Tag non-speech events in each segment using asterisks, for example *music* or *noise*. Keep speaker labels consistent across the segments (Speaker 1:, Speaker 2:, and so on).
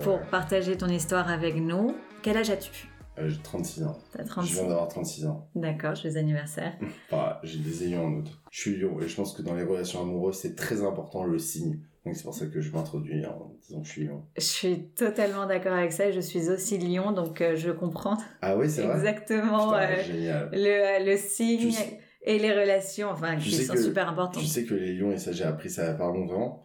Speaker 1: pour partager ton histoire avec nous. Quel âge as-tu?
Speaker 2: Euh, J'ai 36 ans.
Speaker 1: T'as
Speaker 2: Je
Speaker 1: 36
Speaker 2: viens d'avoir 36 ans.
Speaker 1: D'accord, joyeux anniversaire. *laughs*
Speaker 2: Enfin, j'ai des ayants en août. Je suis lion et je pense que dans les relations amoureuses, c'est très important le signe. Donc c'est pour ça que je m'introduis en disant que je suis lion.
Speaker 1: Je suis totalement d'accord avec ça, je suis aussi lion, donc euh, je comprends
Speaker 2: Ah oui, c'est vrai?
Speaker 1: Exactement
Speaker 2: Putain,
Speaker 1: euh,
Speaker 2: génial.
Speaker 1: le, le signe
Speaker 2: Tu sais-
Speaker 1: et les relations, enfin, qui sont
Speaker 2: que-
Speaker 1: super importantes.
Speaker 2: Tu sais que les lions, et ça j'ai appris ça il y a pas longtemps,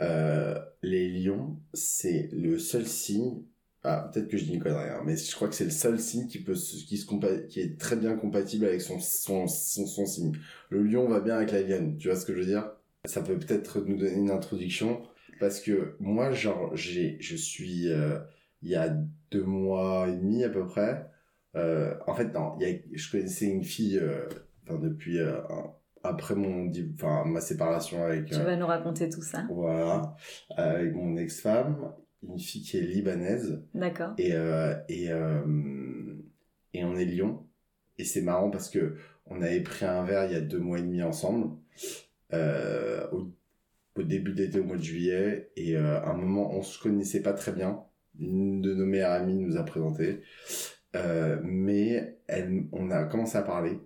Speaker 2: euh, les lions, c'est le seul signe... Ah, peut-être que je dis une connerie, hein, mais je crois que c'est le seul signe qui, peut qui, se compa- qui est très bien compatible avec son, son, son, signe. Le lion va bien avec la lionne, tu vois ce que je veux dire? Ça peut peut-être nous donner une introduction, parce que moi, genre, j'ai, je suis... euh, il y a deux mois et demi à peu près, euh, en fait, non, il y a, je connaissais une fille, enfin, depuis... un- après mon enfin ma séparation avec
Speaker 1: Tu
Speaker 2: euh,
Speaker 1: vas nous raconter tout ça.
Speaker 2: voilà avec mon ex-femme une fille qui est libanaise.
Speaker 1: D'accord.
Speaker 2: et euh, et euh, et on est Lyon et c'est marrant parce que on avait pris un verre il y a deux mois et demi ensemble euh, au, au début d'été au mois de juillet. Et euh, à un moment on se connaissait pas très bien. Une de nos meilleures amies nous a présenté euh, mais elle on a commencé à parler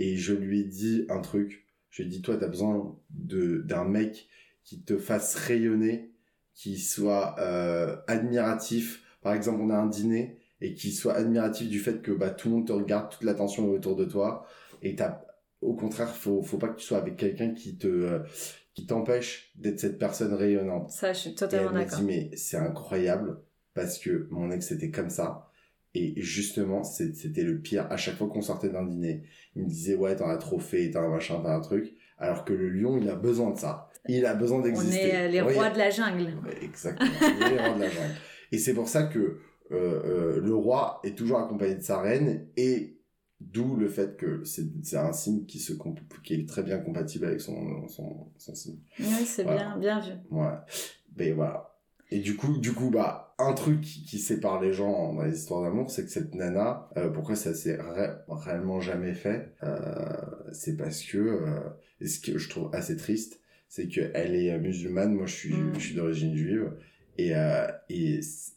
Speaker 2: et je lui ai dit un truc. Je lui ai dit toi t'as besoin de d'un mec qui te fasse rayonner qui soit euh, admiratif. Par exemple on a un dîner et qui soit admiratif du fait que bah tout le monde te regarde toute l'attention est autour de toi. Et t'as au contraire faut faut pas que tu sois avec quelqu'un qui te euh, qui t'empêche d'être cette personne rayonnante.
Speaker 1: Ça, je suis
Speaker 2: et elle
Speaker 1: totalement
Speaker 2: m'a
Speaker 1: d'accord.
Speaker 2: dit mais c'est incroyable parce que mon ex était comme ça et justement c'était le pire à chaque fois qu'on sortait d'un dîner il me disait ouais t'en as trop fait t'as un machin t'as un truc alors que le lion il a besoin de ça il a besoin
Speaker 1: On
Speaker 2: d'exister
Speaker 1: est euh, les rois de la jungle.
Speaker 2: Exactement. Est les rois de la jungle. Et c'est pour ça que euh, euh, le roi est toujours accompagné de sa reine et d'où le fait que c'est un signe qui se qui est très bien compatible avec son son, son signe.
Speaker 1: Oui, c'est
Speaker 2: Voilà.
Speaker 1: bien, bien vu.
Speaker 2: Ouais. Ben voilà. Et du coup, du coup, bah, un truc qui, sépare les gens dans les histoires d'amour, c'est que cette nana, euh, pourquoi ça s'est ré- réellement jamais fait, euh, c'est parce que, euh, et ce que je trouve assez triste, c'est qu'elle est musulmane, moi je suis,
Speaker 1: Mm.
Speaker 2: je suis d'origine juive, et,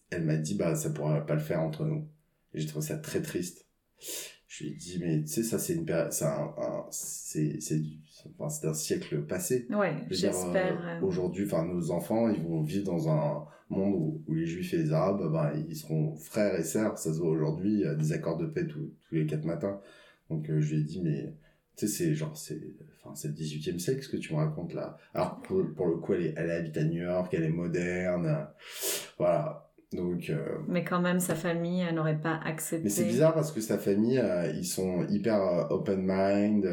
Speaker 2: elle m'a dit, bah, ça pourrait pas le faire entre nous. Et j'ai trouvé ça très triste. Je lui ai dit, mais tu sais, ça c'est une c'est un, un- c'est, c'est du, enfin, c'est un siècle passé.
Speaker 1: Ouais, j'espère.
Speaker 2: Aujourd'hui, enfin, nos enfants, ils vont vivre dans un monde où, où les juifs et les arabes, ben, ils seront frères et sœurs. Ça se voit aujourd'hui, des accords de paix tous les quatre matins. Donc, euh, je lui ai dit, mais, tu sais, c'est genre, c'est, enfin, c'est le 18e siècle ce que tu me racontes là. Alors, pour, pour le coup, elle, est, elle habite à New York, elle est moderne. voilà. Donc, euh,
Speaker 1: Mais quand même, sa famille euh, n'aurait pas accepté.
Speaker 2: mais c'est bizarre parce que sa famille, euh, ils sont hyper euh, open mind,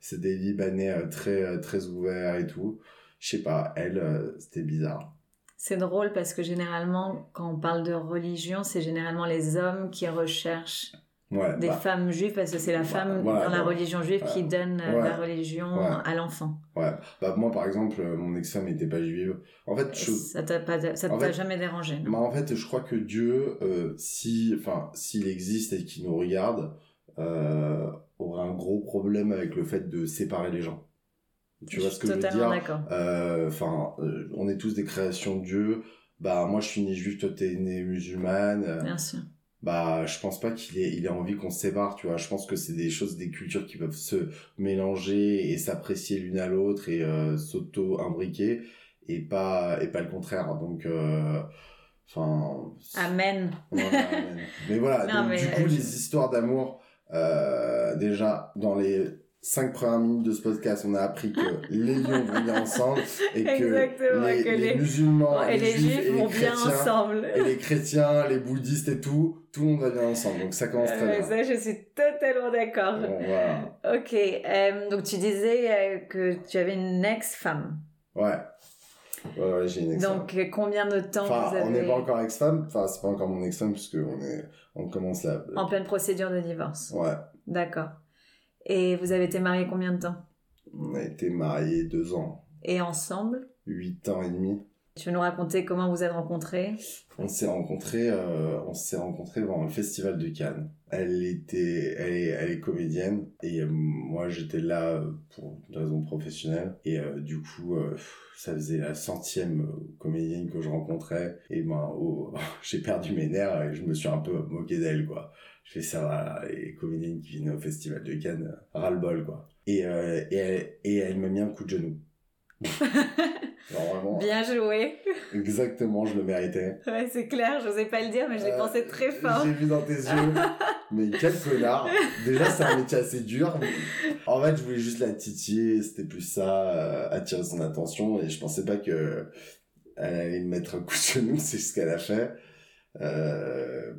Speaker 2: c'est des Libanais très très ouverts et tout. Je sais pas, elle, c'était bizarre.
Speaker 1: C'est drôle parce que généralement, quand on parle de religion, c'est généralement les hommes qui recherchent
Speaker 2: Ouais.
Speaker 1: des
Speaker 2: bah,
Speaker 1: femmes juives parce que c'est la
Speaker 2: Bah,
Speaker 1: femme
Speaker 2: voilà,
Speaker 1: dans la religion juive qui donne euh,
Speaker 2: Ouais.
Speaker 1: la religion à l'enfant.
Speaker 2: ouais. Bah moi par exemple, euh, mon ex-femme n'était pas juive. En fait, je,
Speaker 1: Ça t'a pas, ça t'a jamais dérangé, non?
Speaker 2: bah, en fait, je crois que Dieu, euh, si, enfin, s'il existe et qu'il nous regarde, euh, aurait un gros problème avec le fait de séparer les gens. Tu vois ce que je veux dire. Euh, Enfin, euh, on est tous des créations de Dieu. Bah moi je suis né juif, toi t'es né musulmane. Euh,
Speaker 1: Bien sûr.
Speaker 2: bah je pense pas qu'il ait il ait envie qu'on se sépare tu vois je pense que c'est des choses des cultures qui peuvent se mélanger et s'apprécier l'une à l'autre et euh, s'auto imbriquer et pas et pas le contraire donc euh, enfin
Speaker 1: Amen.
Speaker 2: voilà, mais, *laughs* mais voilà
Speaker 1: Non,
Speaker 2: donc,
Speaker 1: mais,
Speaker 2: du coup
Speaker 1: euh,
Speaker 2: les histoires d'amour euh, déjà dans les cinq premières minutes de ce podcast on a appris que *laughs* les lions vont bien ensemble et que
Speaker 1: Exactement,
Speaker 2: les,
Speaker 1: que
Speaker 2: les
Speaker 1: les-
Speaker 2: musulmans
Speaker 1: et les juifs
Speaker 2: et les
Speaker 1: vont bien
Speaker 2: chrétiens
Speaker 1: ensemble.
Speaker 2: et les chrétiens, les bouddhistes et tout, tout le monde va bien ensemble. Donc ça commence très
Speaker 1: Euh,
Speaker 2: bien.
Speaker 1: ça, je suis totalement d'accord.
Speaker 2: Bon, voilà.
Speaker 1: Ok, euh, donc tu disais euh, que tu avais une ex-femme.
Speaker 2: Ouais. Ouais, ouais, j'ai une ex-femme.
Speaker 1: Donc, combien de temps
Speaker 2: Enfin,
Speaker 1: vous avez
Speaker 2: on n'est pas encore ex-femme. Enfin, c'est pas encore mon ex-femme puisque on est, on commence la.
Speaker 1: en pleine procédure de divorce
Speaker 2: Ouais.
Speaker 1: D'accord. Et vous avez été mariés combien de temps?
Speaker 2: On a été mariés deux ans,
Speaker 1: Et ensemble?
Speaker 2: Huit ans et demi.
Speaker 1: Tu veux nous raconter comment vous êtes rencontrés?
Speaker 2: On s'est rencontrés, euh, on s'est rencontrés pendant le festival de Cannes. Elle était, elle est, elle est comédienne et euh, moi j'étais là euh, pour une raison professionnelle et euh, du coup ça faisait la centième comédienne que je rencontrais et ben oh, *laughs* j'ai perdu mes nerfs et je me suis un peu moqué d'elle quoi. Je fais ça voilà, les comédiennes qui viennent au festival de Cannes, euh, ras-le-bol quoi. Et euh, et elle, et elle m'a mis un coup de genou. *laughs* Alors, vraiment,
Speaker 1: Bien joué.
Speaker 2: exactement, je le méritais.
Speaker 1: Ouais, c'est clair, je n'osais pas le dire, mais je l'ai
Speaker 2: Euh,
Speaker 1: pensé très fort.
Speaker 2: J'ai vu dans tes yeux. *laughs* Mais quel connard. Déjà, c'est un métier assez dur. En fait, je voulais juste la titiller. C'était plus ça, euh, attirer son attention. Et je pensais pas que elle allait me mettre un coup de genou. C'est ce qu'elle a fait. Euh,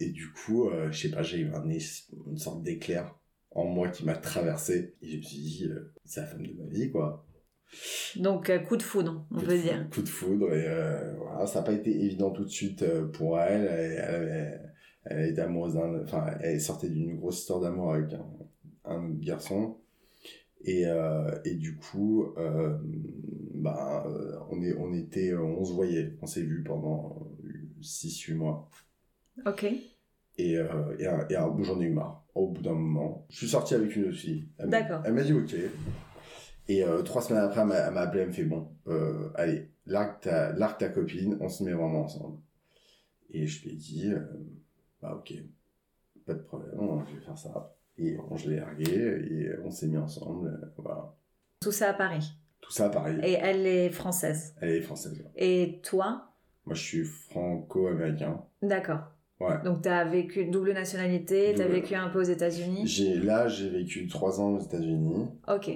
Speaker 2: et du coup, euh, je sais pas, j'ai eu un, une sorte d'éclair en moi qui m'a traversé. Et je me suis dit, euh, c'est la femme de ma vie, quoi.
Speaker 1: Donc, coup de foudre, on
Speaker 2: Coup
Speaker 1: peut
Speaker 2: foudre-
Speaker 1: dire.
Speaker 2: Coup de foudre. Et voilà, ça n'a pas été évident tout de suite pour elle. Elle, elle, elle était amoureuse d'un... Enfin, elle sortait d'une grosse histoire d'amour avec un, un autre garçon. Et, et du coup, bah, on, est, on était... On se voyait. On s'est vu pendant 6-8 mois.
Speaker 1: Ok.
Speaker 2: Et, euh, et, et j'en ai eu marre. Au bout d'un moment, je suis sorti avec une autre fille.
Speaker 1: D'accord.
Speaker 2: Elle m'a dit ok. Et euh, trois semaines après, elle m'a appelé, elle me fait bon, euh, allez, largue ta, largue ta copine, on se met vraiment ensemble. Et je lui ai dit, bah ok, pas de problème, je vais faire ça. Et on, je l'ai largué et on s'est mis ensemble, voilà.
Speaker 1: Tout ça à Paris.
Speaker 2: Tout ça pareil.
Speaker 1: Et elle est française.
Speaker 2: Elle est française. ouais.
Speaker 1: Et toi
Speaker 2: Moi, je suis franco-américain.
Speaker 1: D'accord.
Speaker 2: Ouais.
Speaker 1: Donc, tu as vécu double nationalité, tu as vécu un peu aux États-Unis?
Speaker 2: Là, j'ai vécu trois ans aux États-Unis.
Speaker 1: Ok.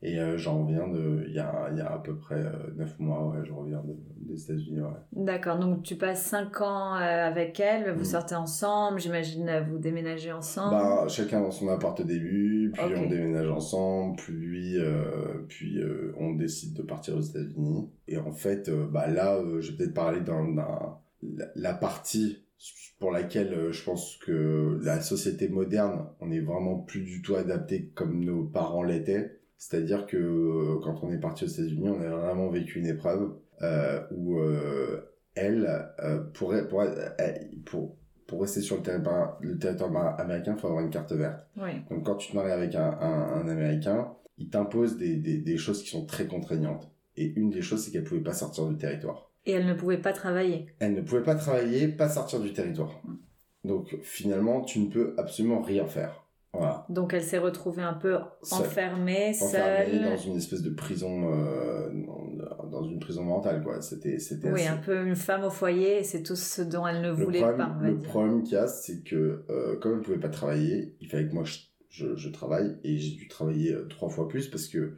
Speaker 2: Et euh, j'en reviens de, il y a, y a à peu près euh, neuf mois, ouais, je reviens de, des États-Unis, ouais.
Speaker 1: D'accord. Donc, tu passes 5 ans euh, avec elle, vous
Speaker 2: Mm.
Speaker 1: sortez ensemble, j'imagine euh, vous déménagez ensemble.
Speaker 2: Bah, chacun dans son appart au début, puis on déménage ensemble, puis, puis on décide de partir aux États-Unis. Et en fait, bah là, je vais peut-être parler d'un, la, la partie pour laquelle je pense que la société moderne, on est vraiment plus du tout adapté comme nos parents l'étaient. C'est-à-dire que euh, quand on est parti aux États-Unis, on a vraiment vécu une épreuve euh, où euh, elle, euh, pour, pour, pour, pour rester sur le territoire, le territoire mar- américain, il faut avoir une carte verte.
Speaker 1: Oui.
Speaker 2: Donc quand tu te maries avec un, un, un Américain, il t'impose des, des, des choses qui sont très contraignantes. Et une des choses, c'est qu'elle pouvait pas sortir du territoire.
Speaker 1: Et elle ne pouvait pas travailler.
Speaker 2: Elle ne pouvait pas travailler, pas sortir du territoire. Donc finalement, tu ne peux absolument rien faire. Voilà.
Speaker 1: Donc, elle s'est retrouvée un peu
Speaker 2: Seule.
Speaker 1: enfermée,
Speaker 2: Enfermée
Speaker 1: seule.
Speaker 2: dans une espèce de prison, euh, dans, une prison mentale, quoi. C'était, c'était
Speaker 1: Oui,
Speaker 2: assez-
Speaker 1: un peu une femme au foyer, c'est tout ce dont elle ne
Speaker 2: Le
Speaker 1: voulait
Speaker 2: problème,
Speaker 1: pas, on va
Speaker 2: le
Speaker 1: dire.
Speaker 2: problème qu'il y a, c'est que euh, comme elle pouvait pas travailler, il fallait que moi je, je, je travaille et j'ai dû travailler euh, trois fois plus parce que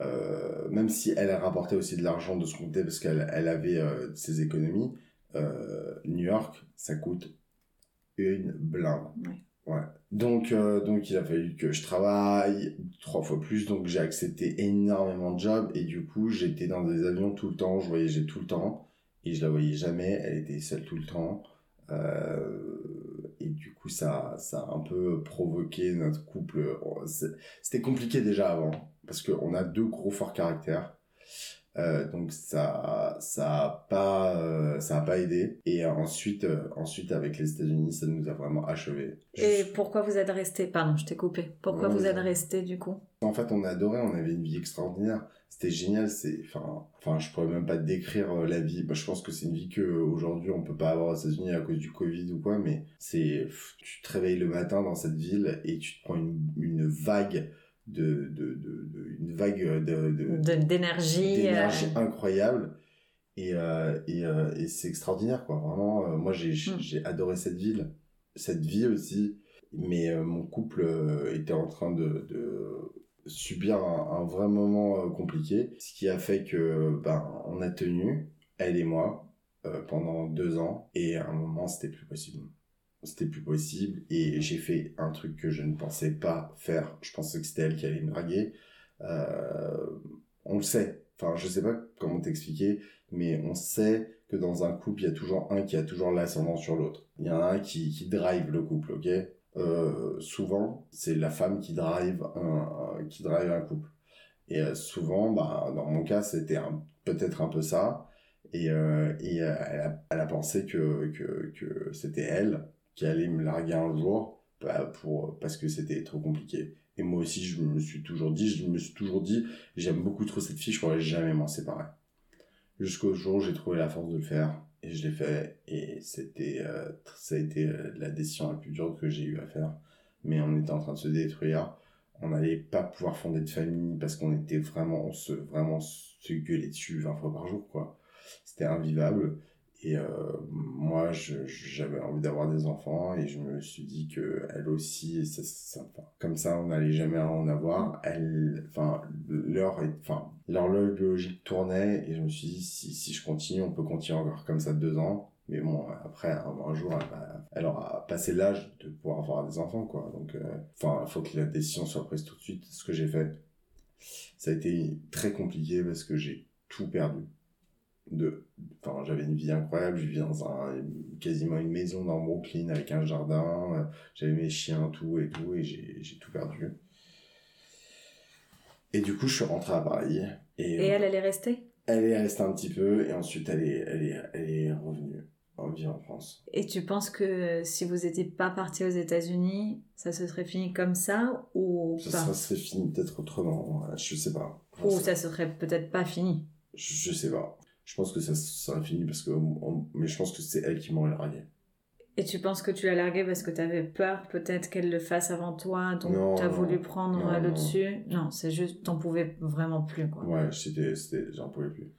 Speaker 2: euh, même si elle a rapporté aussi de l'argent de son côté parce qu'elle elle avait ses économies, New York, ça coûte une blinde.
Speaker 1: Ouais.
Speaker 2: Ouais. Donc, euh, donc il a fallu que je travaille trois fois plus, donc j'ai accepté énormément de jobs et du coup j'étais dans des avions tout le temps, je voyageais tout le temps et je la voyais jamais, elle était seule tout le temps. Euh, et du coup, ça, ça a un peu provoqué notre couple. C'est- C'était compliqué déjà avant, parce qu'on a deux gros forts caractères. Euh, donc ça, ça a pas, euh, ça a pas aidé. Et ensuite, euh, ensuite avec les États-Unis, ça nous a vraiment achevé.
Speaker 1: Et pourquoi vous êtes resté Pardon, je t'ai coupé. Pourquoi vous êtes resté du coup?
Speaker 2: En fait, on adorait, on avait une vie extraordinaire. C'était génial. C'est, enfin, enfin, je pourrais même pas décrire la vie. Bah, je pense que c'est une vie que aujourd'hui on peut pas avoir aux États-Unis à cause du Covid ou quoi. Mais c'est, tu te réveilles le matin dans cette ville et tu te prends une, une vague de, de, de, une vague de,
Speaker 1: D'énergie. euh,
Speaker 2: incroyable. Et, euh, et, euh, et c'est extraordinaire, quoi. Vraiment, moi, j'ai,
Speaker 1: Mm.
Speaker 2: j'ai adoré cette ville, cette vie aussi. Mais mon couple était en train de, de subir un, un vrai moment compliqué. Ce qui a fait que, ben, on a tenu, elle et moi, pendant deux ans. Et à un moment, c'était plus possible. C'était plus possible. Et j'ai fait un truc que je ne pensais pas faire. Je pensais que c'était elle qui allait me draguer. Euh, on le sait. Enfin, je sais pas comment t'expliquer, mais on sait que dans un couple, il y a toujours un qui a toujours l'ascendant sur l'autre. Il y en a un qui, qui drive le couple, ok? Euh, Souvent, c'est la femme qui drive un, qui drive un couple. Et euh, souvent, bah, dans mon cas, c'était peut-être un peu ça. Et, euh, et euh, elle, a, elle, a, pensé que, que, que c'était elle qui allait me larguer un jour bah, pour, parce que c'était trop compliqué. Et moi aussi, je me suis toujours dit, je me suis toujours dit, j'aime beaucoup trop cette fille, je pourrais jamais m'en séparer. Jusqu'au jour où j'ai trouvé la force de le faire et je l'ai fait et c'était euh, ça a été euh, la décision la plus dure que j'ai eu à faire. Mais on était en train de se détruire, on n'allait pas pouvoir fonder de famille parce qu'on était vraiment on se vraiment se gueulait dessus 20 fois par jour quoi. C'était invivable et euh, moi, j'avais envie d'avoir des enfants et je me suis dit que elle aussi, ça, comme ça, on n'allait jamais en avoir. Elle, enfin, leur, enfin, l'horloge biologique tournait et je me suis dit si, si je continue, on peut continuer encore comme ça deux ans. Mais bon, après, un, jour, elle, aura passé l'âge de pouvoir avoir des enfants, quoi. Donc, euh, enfin, il faut que la décision soit prise tout de suite. Ce que j'ai fait, ça a été très compliqué parce que j'ai tout perdu de enfin j'avais une vie incroyable je vivais dans un quasiment une maison dans Brooklyn avec un jardin euh, j'avais mes chiens tout et tout et j'ai tout perdu. Et du coup je suis rentré à Paris
Speaker 1: et, et elle elle est restée?
Speaker 2: elle est restée un petit peu et ensuite elle est elle est elle est revenue en vie en France.
Speaker 1: Et tu penses que si vous n'étiez pas parti aux États-Unis ça se serait fini comme ça ou
Speaker 2: ça, ça serait fini peut-être autrement je sais pas.
Speaker 1: Ou ça serait peut-être pas fini?
Speaker 2: Je, je sais pas je pense que ça serait fini parce que mais je pense que c'est elle qui m'aurait largué.
Speaker 1: Et tu penses que tu l'as largué parce que tu avais peur peut-être qu'elle le fasse avant toi donc tu as voulu prendre le dessus non c'est juste t'en pouvais vraiment plus quoi.
Speaker 2: Ouais c'était c'était j'en pouvais plus.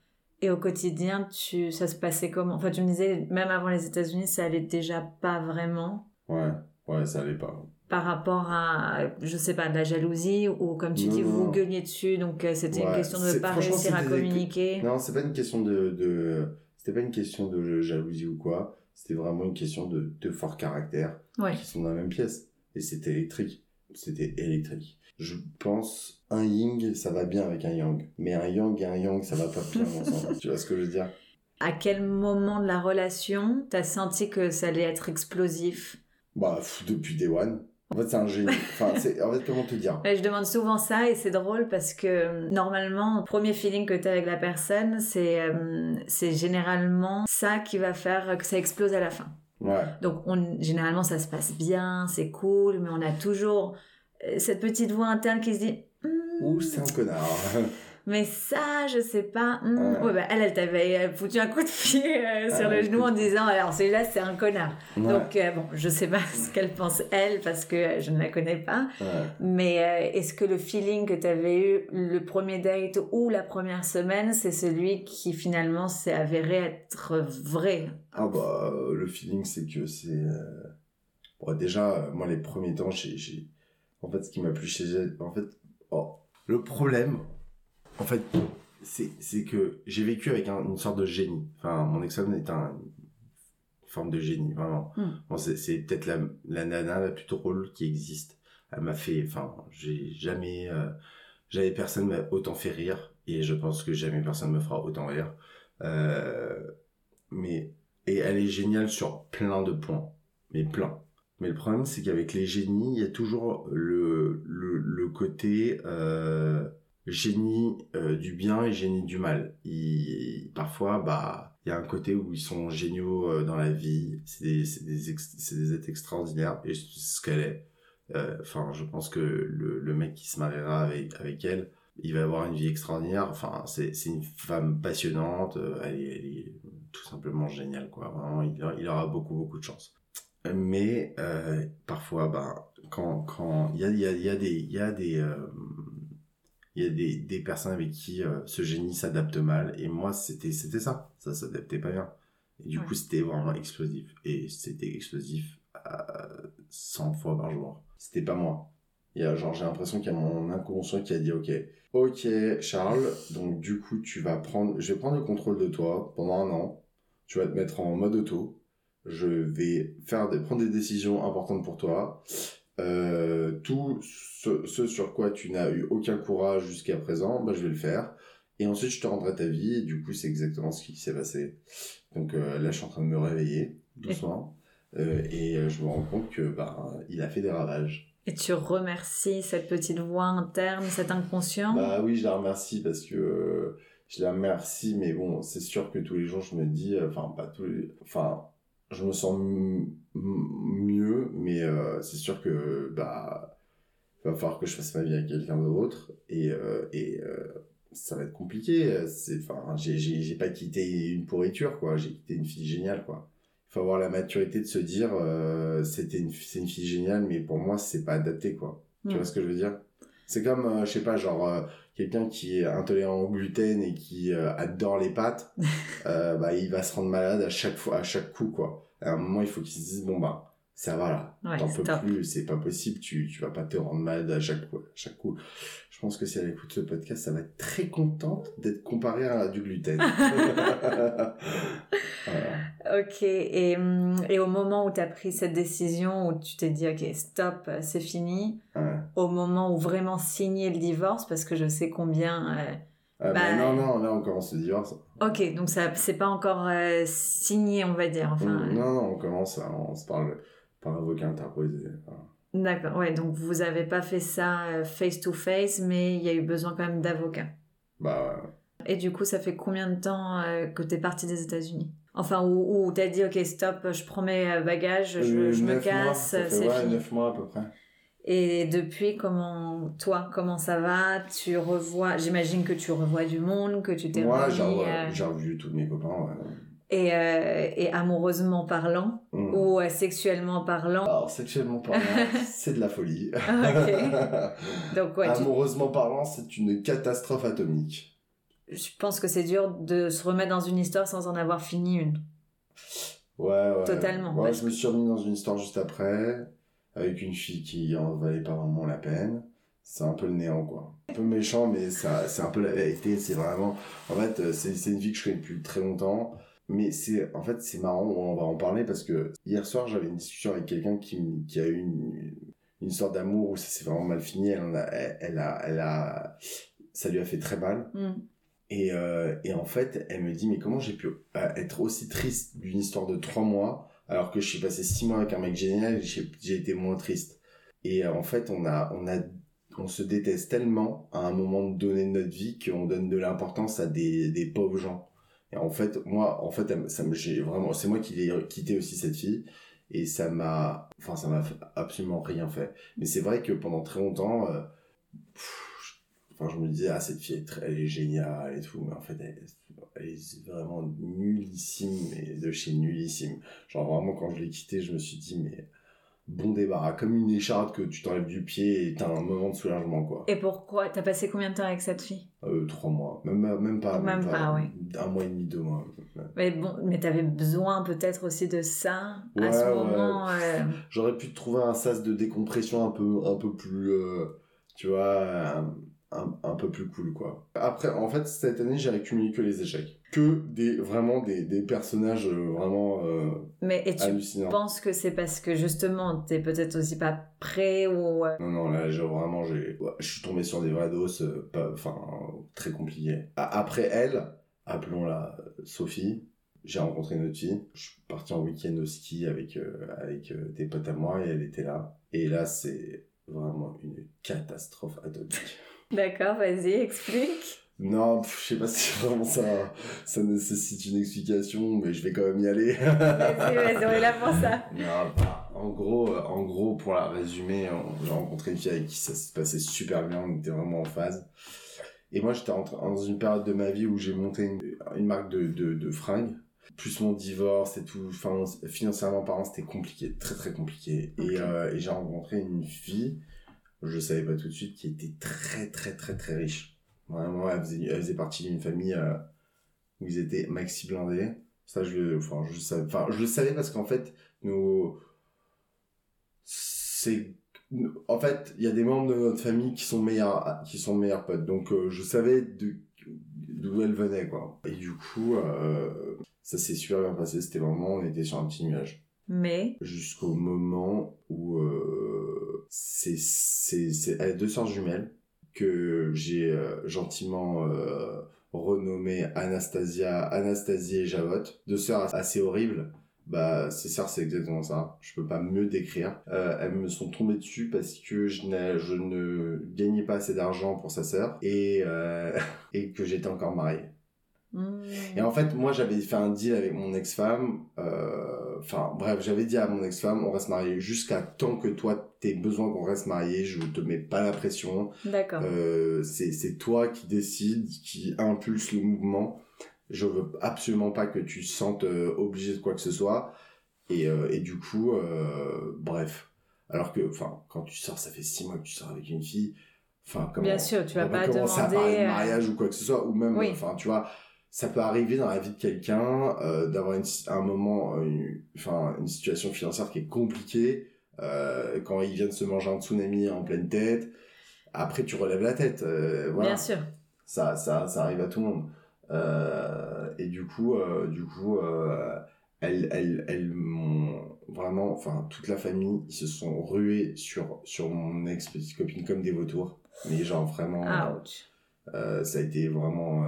Speaker 1: Et au quotidien tu ça se passait comment? Enfin tu me disais même avant les États-Unis ça allait déjà pas vraiment?
Speaker 2: Ouais ouais ça allait pas
Speaker 1: par rapport à, je sais pas, de la jalousie ou comme tu dis, vous gueuliez dessus, donc euh, c'était une question de ne pas réussir à communiquer.
Speaker 2: Non, c'est pas une question de, de... c'était pas une question de jalousie ou quoi. C'était vraiment une question de, de fort caractère qui sont dans la même pièce. Et c'était électrique. C'était électrique. Je pense un yin, ça va bien avec un yang, mais un yang et un yang, ça va pas *laughs* bien ensemble. tu vois ce que je veux dire?
Speaker 1: À quel moment de la relation t'as senti que ça allait être explosif?
Speaker 2: Bah depuis Day One. En fait, c'est un génie. Enfin, c'est, en fait, comment te dire
Speaker 1: Je demande souvent ça et c'est drôle parce que euh, normalement, le premier feeling que tu as avec la personne, c'est, euh, c'est généralement ça qui va faire que ça explose à la fin.
Speaker 2: Ouais.
Speaker 1: Donc, on, généralement, ça se passe bien, c'est cool, mais on a toujours euh, cette petite voix interne qui se dit
Speaker 2: Ouh, c'est un connard. *laughs*
Speaker 1: mais ça, je sais pas. Hmm. Ouais. bah, elle, elle t'avait foutu un coup de pied euh, sur ah, le genou en disant alors celui-là c'est un connard. Donc euh, bon, je sais pas *laughs* ce qu'elle pense elle parce que je ne la connais pas. Mais euh, est-ce que le feeling que tu avais eu le premier date ou la première semaine, c'est celui qui finalement s'est avéré être vrai?
Speaker 2: Ah bah le feeling c'est que c'est bon, déjà moi les premiers temps j'ai en fait ce qui m'a plu chez elle en fait oh, le problème en fait, c'est que j'ai vécu avec une sorte de génie. Enfin, mon ex-femme est un, une forme de génie, vraiment. Hmm. Bon, c'est peut-être la, la nana la plus drôle qui existe. Elle m'a fait, enfin, j'ai jamais, euh, jamais personne m'a autant fait rire, et je pense que jamais personne me fera autant rire. Euh, mais, et elle est géniale sur plein de points, mais plein. Mais le problème, c'est qu'avec les génies, il y a toujours le, le, le côté, euh, génie euh, du bien et génie du mal. Parfois, bah, il y a un côté où ils sont géniaux euh, dans la vie. C'est des, c'est des, êtres extraordinaires et c'est ce qu'elle est. Euh, enfin, je pense que le, mec qui se mariera avec, avec elle, il va avoir une vie extraordinaire. Enfin, c'est, une femme passionnante. Elle est, tout simplement géniale, quoi. Il, aura beaucoup, beaucoup de chance. Mais parfois, bah, quand quand il y a, il y a des il y a des il y a des, des personnes avec qui euh, ce génie s'adapte mal. Et moi c'était c'était ça. Ça s'adaptait pas bien. Et du coup c'était vraiment explosif. Et c'était explosif à 100 fois par jour. C'était pas moi. Il y a genre j'ai l'impression qu'il y a mon inconscient qui a dit ok ok Charles donc du coup tu vas prendre je vais prendre le contrôle de toi pendant un an. Tu vas te mettre en mode auto. Je vais faire des prendre des décisions importantes pour toi euh, tout ce, sur quoi tu n'as eu aucun courage jusqu'à présent, bah, je vais le faire. Et ensuite, je te rendrai ta vie. Et du coup, c'est exactement ce qui s'est passé. Donc là, je suis en train de me réveiller doucement. et je me rends compte que bah, il a fait des ravages.
Speaker 1: Et tu remercies cette petite voix interne, cet inconscient?
Speaker 2: Bah oui, je la remercie parce que je la remercie, mais bon, c'est sûr que tous les jours, je me dis, enfin, pas tous les... Enfin, je me sens mieux, mais euh, c'est sûr que bah il va falloir que je fasse ma vie avec quelqu'un d'autre et euh, et euh, ça va être compliqué. C'est enfin j'ai j'ai pas quitté une pourriture quoi, j'ai quitté une fille géniale quoi. Il faut avoir la maturité de se dire c'était une c'est une fille géniale, mais pour moi c'est pas adapté quoi. Tu vois ce que je veux dire? C'est comme je sais pas genre quelqu'un qui est intolérant au gluten et qui adore les pâtes, *laughs* bah il va se rendre malade à chaque fois à chaque coup quoi. À un moment, il faut qu'ils se disent, bon, bah, ça va là. T'en peux plus, c'est pas possible, tu, tu vas pas te rendre malade à chaque, à chaque coup. Je pense que si elle écoute ce podcast, ça va être très contente d'être comparée à du gluten. *laughs*
Speaker 1: Ok, et, et, au moment où tu as pris cette décision, où tu t'es dit, ok, stop, c'est fini, au moment où vraiment signer le divorce, parce que je sais combien... Euh,
Speaker 2: bah, non, non, là on commence le divorce.
Speaker 1: Ok, donc ça c'est pas encore euh, signé, on va dire. Enfin,
Speaker 2: non, non, on commence, on se parle par avocat interposé.
Speaker 1: D'accord, ouais, donc vous avez pas fait ça euh, face to face, mais il y a eu besoin quand même d'avocat.
Speaker 2: Bah
Speaker 1: Et du coup, ça fait combien de temps euh, que tu es parti des États-Unis? Enfin, où, où t'as dit, ok, stop, je prends mes bagages, je, je me casse, c'est
Speaker 2: ouais, fini. 9 mois à peu près.
Speaker 1: Et depuis, comment, toi, comment ça va? Tu revois, j'imagine que tu revois du monde, que tu t'es
Speaker 2: Moi, j'ai euh, revu tous mes copains.
Speaker 1: Et, euh, et, amoureusement parlant hmm. ou euh, sexuellement parlant
Speaker 2: Alors sexuellement parlant, *laughs* c'est de la folie.
Speaker 1: Ah, *laughs* Donc ouais,
Speaker 2: amoureusement parlant, c'est une catastrophe atomique.
Speaker 1: Je pense que c'est dur de se remettre dans une histoire sans en avoir fini une.
Speaker 2: Ouais, ouais.
Speaker 1: Totalement.
Speaker 2: Moi, je me suis remis dans une histoire juste après avec une fille qui en valait pas vraiment la peine. C'est un peu le néant, quoi. Un peu méchant, mais ça, c'est un peu la vérité. C'est vraiment, en fait, euh, c'est, c'est une vie que je connais depuis très longtemps. Mais c'est, en fait, c'est marrant, on va en parler parce que hier soir, j'avais une discussion avec quelqu'un qui, qui a eu une, une sorte d'amour où ça s'est vraiment mal fini. Elle, a, elle, a, elle a, ça lui a fait très mal. Mm. Et, euh, et en fait, elle me dit, mais comment j'ai pu euh, être aussi triste d'une histoire de trois mois alors que je suis passé six mois avec un mec génial, j'ai été moins triste. Et euh, en fait, on a, on a, on se déteste tellement à un moment donné de notre vie qu'on donne de l'importance à des, des pauvres gens. Et en fait, moi, en fait, ça j'ai vraiment, c'est moi qui l'ai quitté aussi cette fille. Et ça m'a, enfin, ça m'a absolument rien fait. Mais c'est vrai que pendant très longtemps, euh, enfin, je me disais, ah, cette fille, est elle est géniale et tout. Mais en fait, elle, est vraiment nullissime, mais de chez nullissime. Genre vraiment quand je l'ai quitté, je me suis dit mais bon débarras, comme une écharpe que tu t'enlèves du pied et t'as un moment de soulagement quoi.
Speaker 1: Et pourquoi? T'as passé combien de temps avec cette fille?
Speaker 2: Euh, Trois mois, même, même pas.
Speaker 1: Même, pas, oui.
Speaker 2: Un mois et demi, deux mois.
Speaker 1: Mais bon, mais t'avais besoin peut-être aussi de ça à ce moment. Euh.
Speaker 2: J'aurais pu trouver un sas de décompression un peu, un peu plus, euh, tu vois un, peu plus cool quoi. Après en fait cette année j'ai accumulé que les échecs, que des vraiment des, des personnages euh, vraiment euh,
Speaker 1: Mais et tu penses que c'est parce que justement t'es peut-être aussi pas prêt ou euh,
Speaker 2: Non non là j'ai vraiment j'ai je suis tombé sur des vraies doses pas enfin très compliquées. Après elle, appelons-la Sophie, j'ai rencontré une autre fille. Je suis parti en week-end au ski avec avec des potes à moi et elle était là. Et là c'est vraiment une catastrophe atomique.
Speaker 1: D'accord, vas-y, explique.
Speaker 2: Non, je sais pas si *laughs* vraiment ça, ça nécessite une explication, mais je vais quand même y aller.
Speaker 1: vas-y, vas-y, on est là pour ça. *laughs*
Speaker 2: Non, bah, en gros, euh, en gros, pour la résumer, j'ai rencontré une fille avec qui ça se passait super bien, on était vraiment en phase. Et moi, j'étais dans une période de ma vie où j'ai monté une, marque de, de, de fringues plus mon divorce et tout, enfin, financièrement parlant, c'était compliqué, très très compliqué. Et, euh, et j'ai rencontré une fille je savais pas tout de suite, qui était très très très très riche. Vraiment, elle faisait, elle faisait partie d'une famille euh, où ils étaient maxi blindés. Ça, je, enfin, je savais, enfin, je le savais parce qu'en fait, nous, c'est, en fait, il y a des membres de notre famille qui sont meilleurs, qui sont meilleurs potes. Donc, euh, je savais d'où elle venait, quoi. Et du coup, euh, ça s'est super bien passé. C'était vraiment, on était sur un petit nuage.
Speaker 1: Mais?
Speaker 2: Jusqu'au moment où, c'est c'est c'est deux sœurs jumelles que j'ai euh, gentiment euh, renommées Anastasia, Anastasie et Javot, deux sœurs assez horribles. Bah, ces sœurs, c'est exactement ça. Je peux pas mieux décrire. Euh, elles me sont tombées dessus parce que je, je ne gagnais pas assez d'argent pour sa sœur et, euh, *laughs* et que j'étais encore marié. Mmh. Et en fait, moi, j'avais fait un deal avec mon ex-femme. Euh, enfin, bref, j'avais dit à mon ex-femme, on reste marié jusqu'à tant que toi, t'aies besoin qu'on reste marié. Je te mets pas la pression.
Speaker 1: D'accord.
Speaker 2: Euh, c'est toi qui décide, qui impulse le mouvement. Je veux absolument pas que tu te sentes euh, obligé de quoi que ce soit. Et, euh, et du coup, euh, bref. Alors que, enfin, quand tu sors, ça fait six mois que tu sors avec une fille. Enfin,
Speaker 1: comment, Bien sûr, tu vas pas demander. à
Speaker 2: parler de mariage ou quoi que ce soit, ou même, enfin, tu vois ça peut arriver dans la vie de quelqu'un euh, d'avoir un moment, une, enfin une situation financière qui est compliquée euh, quand il vient de se manger un tsunami en pleine tête. Après, tu relèves la tête. Euh, voilà.
Speaker 1: Bien sûr.
Speaker 2: Ça, ça, ça arrive à tout le monde. Euh, et du coup, euh, du coup, elles, elles, elles m'ont vraiment, enfin toute la famille, ils se sont rués sur sur mon ex petite copine comme des vautours. Mais genre vraiment. ça a été vraiment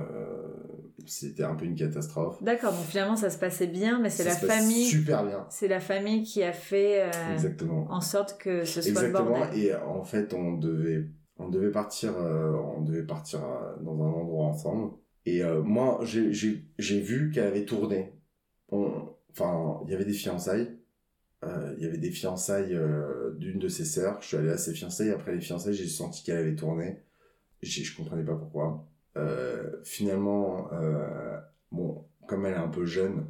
Speaker 2: c'était un peu une catastrophe.
Speaker 1: D'accord, donc finalement ça se passait bien, mais c'est la famille.
Speaker 2: Super bien.
Speaker 1: C'est la famille qui a fait euh, Exactement. en sorte que ce soit
Speaker 2: Exactement. le bordel. Et en fait, on devait, on devait partir, euh, on devait partir euh, dans un endroit ensemble. Et moi, j'ai vu qu'elle avait tourné. Enfin, il y avait des fiançailles. Il y avait des fiançailles d'une de ses sœurs. Je suis allé à ses fiançailles. Après les fiançailles, j'ai senti qu'elle avait tourné. Je comprenais pas pourquoi. Euh, finalement, euh, bon, comme elle est un peu jeune,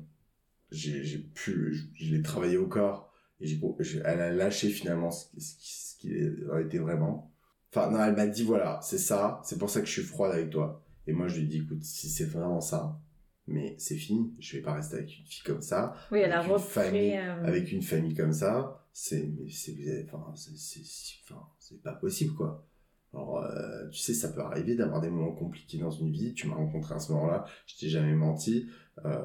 Speaker 2: j'ai pu, je, l'ai travaillé au corps et j'ai, elle a lâché finalement ce, ce qui a été vraiment. Enfin, non, elle m'a dit voilà, c'est ça, c'est pour ça que je suis froide avec toi. Et moi, je lui dis écoute, si c'est vraiment ça, mais c'est fini, je vais pas rester avec une fille comme ça.
Speaker 1: Oui, elle a
Speaker 2: repris. Euh, avec une famille comme ça, c'est, c'est, enfin, c'est pas possible quoi. Alors, euh, tu sais, ça peut arriver d'avoir des moments compliqués dans une vie. Tu m'as rencontré à ce moment-là, je t'ai jamais menti. Euh,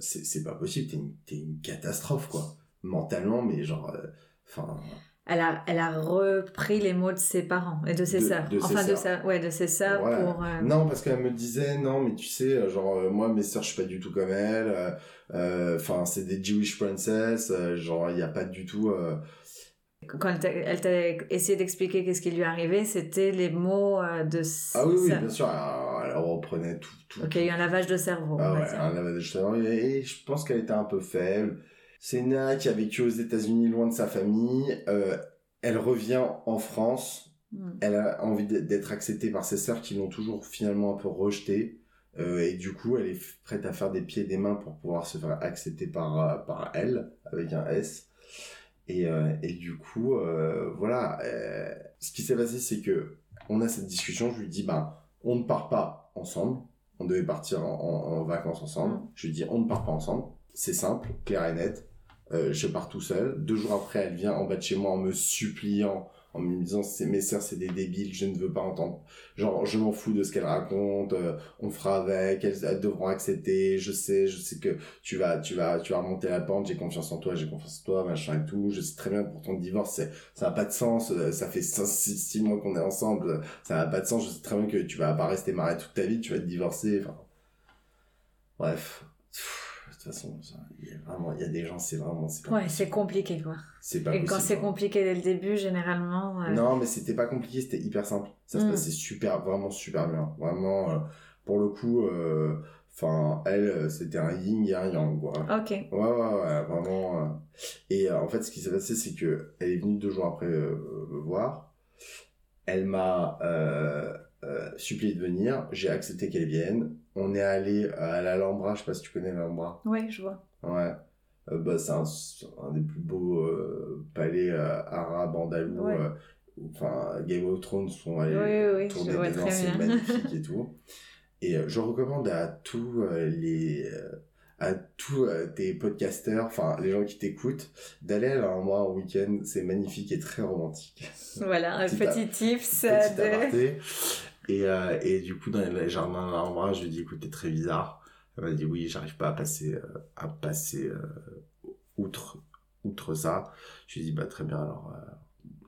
Speaker 2: c'est pas possible, t'es une, une catastrophe, quoi. Mentalement, mais genre, euh, enfin.
Speaker 1: elle a, elle a repris les mots de ses parents et de ses sœurs. enfin, de sa, ouais, de ses sœurs pour. Euh,
Speaker 2: non, parce qu'elle me disait, non, mais tu sais, genre, moi, mes sœurs, je suis pas du tout comme elle. Enfin, c'est des Jewish princess. genre, il n'y a pas du tout
Speaker 1: quand elle t'a essayé d'expliquer qu'est-ce qui lui arrivait, c'était les mots euh, de...
Speaker 2: Ah oui, oui, bien sûr, elle, reprenait tout, tout.
Speaker 1: Ok, il y a un lavage de cerveau.
Speaker 2: Ah ouais, un lavage de cerveau, et, je pense qu'elle était un peu faible. C'est Nina qui a vécu aux États-Unis loin de sa famille. Euh, elle revient en France. Hmm. Elle a envie d'être acceptée par ses sœurs qui l'ont toujours finalement un peu rejetée. Euh, et du coup, elle est prête à faire des pieds et des mains pour pouvoir se faire accepter par, par elle, avec un S. Et, euh, et du coup, euh, voilà, euh, ce qui s'est passé, c'est que on a cette discussion. Je lui dis, ben, on ne part pas ensemble. On devait partir en, en, vacances ensemble. Mm. Je lui dis, on ne part pas ensemble. C'est simple, clair et net. je pars tout seul. Deux jours après, elle vient en bas de chez moi en me suppliant en me disant c'est mes sœurs c'est des débiles je ne veux pas entendre. Genre je m'en fous de ce qu'elles racontent euh, on fera avec elles, devront accepter je sais je sais que tu vas tu vas tu vas remonter la pente j'ai confiance en toi j'ai confiance en toi machin et tout je sais très bien pour ton divorce ça n'a pas de sens euh, ça fait 6 mois qu'on est ensemble ça n'a pas de sens je sais très bien que tu vas pas rester marié toute ta vie tu vas te divorcer enfin. Bref toute façon, il y a vraiment, il y a des gens, c'est vraiment,
Speaker 1: c'est Ouais, c'est compliqué, quoi.
Speaker 2: C'est pas
Speaker 1: Et quand c'est compliqué dès le début, généralement.
Speaker 2: Euh, non, mais c'était pas compliqué, c'était hyper simple. Ça se mm. passait super, vraiment super bien. Vraiment, euh, pour le coup, euh, enfin, elle, c'était un yin et un yang, quoi.
Speaker 1: Ok. Ouais,
Speaker 2: ouais, ouais, vraiment. Et en fait, ce qui s'est passé, c'est que elle est venue deux jours après me voir. Elle m'a supplié de venir. J'ai accepté qu'elle vienne on est allé à l'Alhambra, je sais pas si tu connais l'Alhambra.
Speaker 1: Oui, je vois.
Speaker 2: Ouais. Euh, bah, c'est un, un, des plus beaux euh, palais euh, arabes andalous. enfin, Game of Thrones sont allés
Speaker 1: oui, oui,
Speaker 2: tourner dedans, c'est magnifique et tout. Et je recommande à tous les à tous tes podcasteurs, enfin les gens qui t'écoutent, d'aller à l'Alhambra en week-end. C'est magnifique et très romantique.
Speaker 1: Voilà, un petit, tips. de...
Speaker 2: Et, euh, et du coup, dans les jardins d'Alhambra, je lui ai dit, écoute, t'es très bizarre. Elle m'a dit, oui, j'arrive pas à passer, euh, à passer euh, outre, outre ça. Je lui ai dit, bah très bien, alors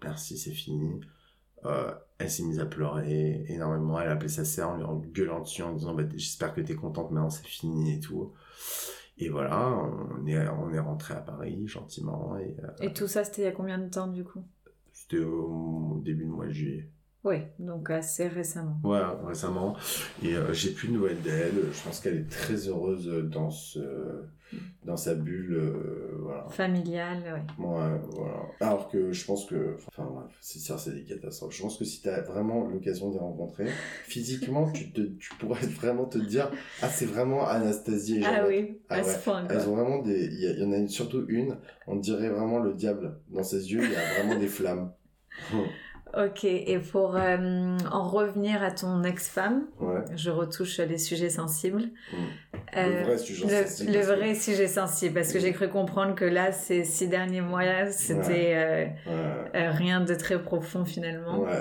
Speaker 2: merci, c'est fini. elle s'est mise à pleurer énormément. Elle a appelé sa sœur en lui en gueulant dessus en disant bah, J'espère que t'es contente, maintenant c'est fini et tout. Et voilà, on est, on est rentré à Paris gentiment. Et, euh,
Speaker 1: et tout ça, c'était il y a combien de temps du coup?
Speaker 2: C'était au début du mois de juillet.
Speaker 1: Oui, donc assez récemment.
Speaker 2: Ouais, récemment. Et euh, j'ai plus de nouvelles d'elle. Je pense qu'elle est très heureuse dans ce dans sa bulle euh, voilà.
Speaker 1: familiale
Speaker 2: ouais. ouais. voilà alors que je pense que enfin bref c'est ça c'est des catastrophes je pense que si tu as vraiment l'occasion de les rencontrer physiquement tu te tu pourrais *laughs* vraiment te dire ah c'est vraiment Anastasie et
Speaker 1: ah oui
Speaker 2: ah, ouais. elles ont vraiment des il y, en a surtout une on dirait vraiment le diable dans ses yeux il y a vraiment des flammes *laughs*
Speaker 1: Ok, et pour euh, en revenir à ton ex-femme, je retouche les sujets sensibles.
Speaker 2: Mm. le euh, vrai sujet sensible.
Speaker 1: Le vrai sujet sensible, parce que j'ai cru comprendre que là, ces six derniers mois, c'était euh, rien de très profond finalement.
Speaker 2: Ouais,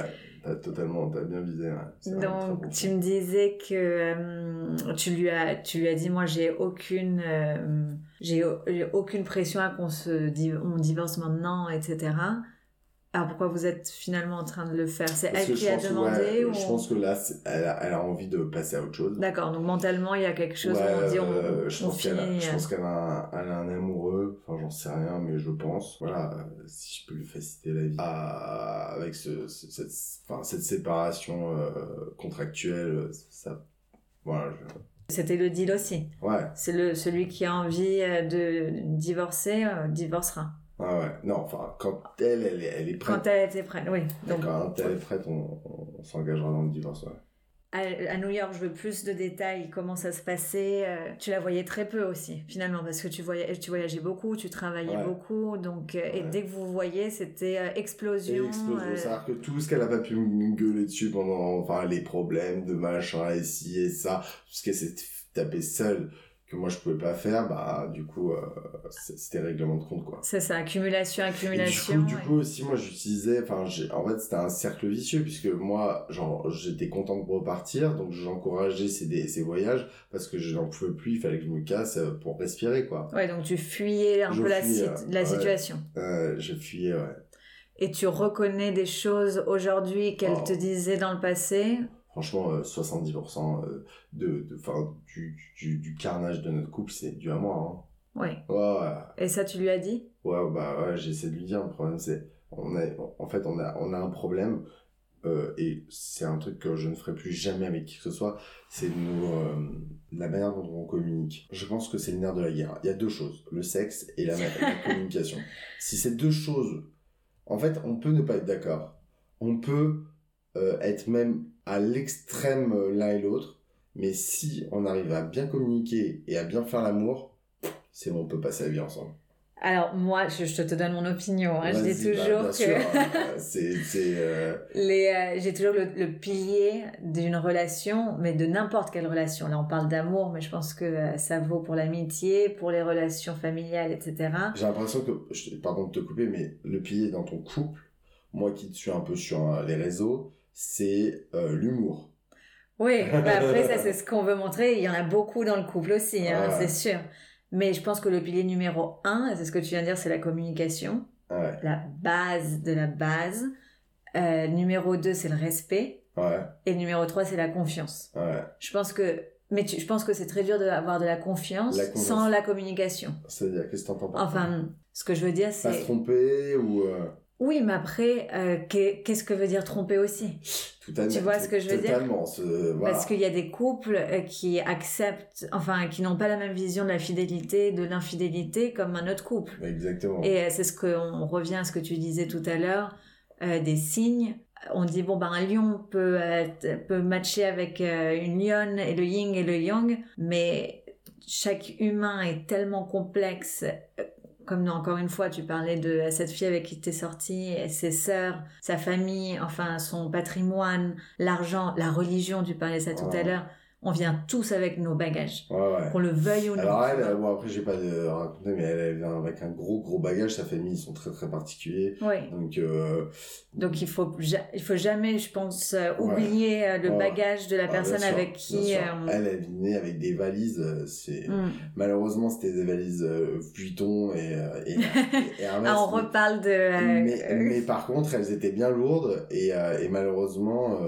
Speaker 2: t'as totalement, t'as bien visé.
Speaker 1: Donc, tu me disais que tu, lui as, tu lui as dit, moi, j'ai aucune, j'ai aucune pression à qu'on se on divorce maintenant, etc. Alors pourquoi vous êtes finalement en train de le faire? C'est elle qui a demandé
Speaker 2: ou... Je pense que là, elle a, elle a, envie de passer à autre chose.
Speaker 1: D'accord, donc mentalement, il y a quelque chose où on dit on,
Speaker 2: euh, je, pense finit, je pense qu'elle a, un amoureux, enfin j'en sais rien, mais je pense. Voilà, si je peux lui faciliter la vie à, avec ce, cette, enfin, cette séparation euh, contractuelle, ça... Voilà,
Speaker 1: C'était le deal aussi.
Speaker 2: Ouais.
Speaker 1: C'est le celui qui a envie de divorcer, euh, divorcera.
Speaker 2: Ah ouais, non, enfin, quand elle, elle, elle est prête.
Speaker 1: Quand elle était prête, oui.
Speaker 2: Donc, quand elle est prête, on, on, s'engagera dans le divorce, ouais.
Speaker 1: À, New York, je veux plus de détails, comment ça se passait. Euh, tu la voyais très peu aussi, finalement, parce que tu, voyais, tu voyageais beaucoup, tu travaillais beaucoup, donc, euh, et dès que vous vous voyez, c'était euh, explosion.
Speaker 2: explosion, c'est-à-dire que tout ce qu'elle a pas pu me gueuler dessus pendant, enfin, les problèmes de machin, et ci et ça, tout ce qu'elle s'est tapé seule, que moi je pouvais pas faire bah du coup euh, c'était règlement de compte quoi.
Speaker 1: C'est ça accumulation accumulation
Speaker 2: du coup, du coup aussi moi j'utilisais enfin en fait c'était un cercle vicieux puisque moi genre j'étais content de repartir donc j'encourageais ces ces voyages parce que je n'en pouvais plus il fallait que je me casse euh, pour respirer quoi.
Speaker 1: Ouais donc tu fuyais un peu la, la situation.
Speaker 2: Euh, je fuyais ouais.
Speaker 1: Et tu reconnais des choses aujourd'hui qu'elle oh. te disait dans le passé
Speaker 2: franchement, 70% euh, euh, de, de, du, du, du, carnage de notre couple, c'est dû à moi.
Speaker 1: Hein.
Speaker 2: Ouais,
Speaker 1: Et ça, tu lui as dit?
Speaker 2: Ouais, bah ouais, j'essaie de lui dire. Le problème, c'est, on a, en fait, on a, on a un problème. Euh, et c'est un truc que je ne ferai plus jamais avec qui que ce soit, c'est la manière dont on communique. Je pense que c'est le nerf de la guerre. Il y a deux choses, le sexe et la, la *laughs* communication. Si ces deux choses, en fait, on peut ne pas être d'accord. On peut être même à l'extrême euh, l'un et l'autre. Mais si on arrive à bien communiquer et à bien faire l'amour, c'est bon, on peut passer la vie ensemble.
Speaker 1: Alors moi, je, te donne mon opinion. Hein. Je dis bah, toujours que
Speaker 2: hein. *laughs* c'est euh,
Speaker 1: les euh, j'ai toujours le, pilier d'une relation, mais de n'importe quelle relation. Là, on parle d'amour, mais je pense que ça vaut pour l'amitié, pour les relations familiales, etc.
Speaker 2: J'ai l'impression que, pardon de te couper, mais le pilier dans ton couple, moi qui te suis un peu sur les réseaux, c'est euh, l'humour.
Speaker 1: Oui, *laughs* bah après ça c'est ce qu'on veut montrer. Il y en a beaucoup dans le couple aussi, hein, c'est sûr. Mais je pense que le pilier numéro un, c'est ce que tu viens de dire, c'est la communication. La base de la base. Euh, numéro deux, c'est le respect. Et numéro trois, c'est la confiance. Je pense que mais je pense que c'est très dur d'avoir de la confiance, sans la communication.
Speaker 2: C'est-à-dire, qu'est-ce que t'entends
Speaker 1: par Enfin, ce que je veux dire, c'est...
Speaker 2: Pas se tromper ou... Euh,
Speaker 1: oui, mais après, euh, qu'est-ce que veut dire tromper aussi?
Speaker 2: Tout à Tu
Speaker 1: vois ce que je veux
Speaker 2: dire?
Speaker 1: Parce qu'il y a des couples euh, qui acceptent, enfin, qui n'ont pas la même vision de la fidélité, de l'infidélité comme un autre couple.
Speaker 2: Exactement.
Speaker 1: Et euh, c'est ce qu'on revient à ce que tu disais tout à l'heure, des signes. On dit bon ben un lion peut peut matcher avec une lionne et le yin et le yang, mais chaque humain est tellement complexe comme encore une fois, tu parlais de cette fille avec qui tu es sortie, ses sœurs, sa famille, enfin son patrimoine, l'argent, la religion, tu parlais ça tout à l'heure. On vient tous avec nos bagages.
Speaker 2: Ouais, ouais.
Speaker 1: Qu'on le veuille ou non.
Speaker 2: Alors elle, euh, bon après j'ai pas de raconter, mais elle, elle vient avec un gros gros bagage. Sa famille ils sont très très particuliers.
Speaker 1: Oui.
Speaker 2: Donc euh,
Speaker 1: Donc il faut il faut jamais, je pense, euh, oublier euh, le bagage de la personne
Speaker 2: sûr,
Speaker 1: avec qui. euh, on-
Speaker 2: Elle elle venait avec des valises. C'est
Speaker 1: Hmm.
Speaker 2: malheureusement c'était des valises Vuitton et *laughs* et, Hermès,
Speaker 1: Ah, on
Speaker 2: mais-
Speaker 1: reparle de.
Speaker 2: mais, mais par contre, elles étaient bien lourdes et, et malheureusement,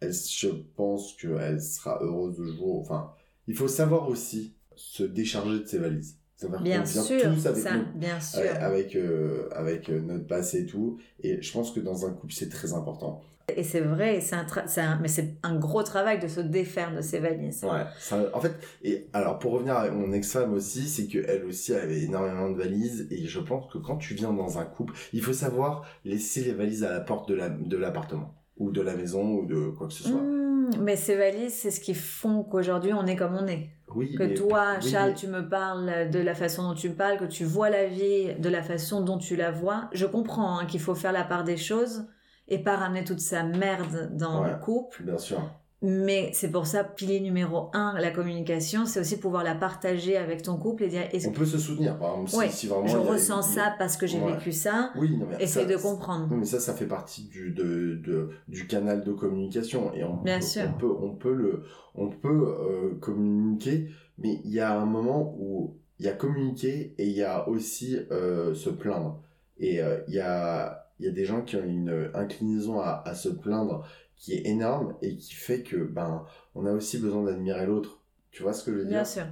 Speaker 2: elle, je pense qu'elle sera heureuse de jour. Enfin, il faut savoir aussi se décharger de ses valises. C'est-à-dire
Speaker 1: bien sûr,
Speaker 2: tous avec,
Speaker 1: ça,
Speaker 2: nos-
Speaker 1: bien sûr.
Speaker 2: avec, euh, avec, euh, notre passé et tout. Et je pense que dans un couple, c'est très important.
Speaker 1: Et c'est vrai, c'est un, un- mais c'est un gros travail de se défaire de ces valises.
Speaker 2: Ouais. ça- en fait, et alors pour revenir avec mon ex-femme aussi, c'est qu'elle aussi avait énormément de valises. Et je pense que quand tu viens dans un couple, il faut savoir laisser les valises à la porte de la- de l'appartement. Ou de la maison, ou de quoi que ce soit.
Speaker 1: Mmh, mais ces valises, c'est ce qui font qu'aujourd'hui on est comme on est.
Speaker 2: Oui,
Speaker 1: Que
Speaker 2: mais-
Speaker 1: toi,
Speaker 2: oui,
Speaker 1: Charles,
Speaker 2: mais-
Speaker 1: tu me parles de la façon dont tu me parles, que tu vois la vie de la façon dont tu la vois. Je comprends hein, qu'il faut faire la part des choses et pas ramener toute sa merde dans
Speaker 2: Ouais.
Speaker 1: le couple.
Speaker 2: Bien sûr.
Speaker 1: Mais c'est pour ça, pilier numéro un, la communication, c'est aussi pouvoir la partager avec ton couple et dire,
Speaker 2: On peut se soutenir, par exemple, si,
Speaker 1: Ouais,
Speaker 2: si vraiment...
Speaker 1: je
Speaker 2: a-
Speaker 1: ressens ça parce que j'ai
Speaker 2: Ouais.
Speaker 1: vécu ça.
Speaker 2: Oui, non, mais
Speaker 1: Essaye
Speaker 2: ça-
Speaker 1: de comprendre.
Speaker 2: Non, mais ça, ça fait partie du, de, de- du canal de communication. Et on,
Speaker 1: Bien
Speaker 2: peut,
Speaker 1: sûr.
Speaker 2: on peut, on peut le, on peut euh, communiquer, mais il y a un moment où il y a communiquer et il y a aussi euh, se plaindre. Et euh, il y a, il y a des gens qui ont une inclinaison à, à se plaindre qui est énorme et qui fait que ben, on a aussi besoin d'admirer l'autre. Tu vois ce que je veux dire?
Speaker 1: Bien sûr.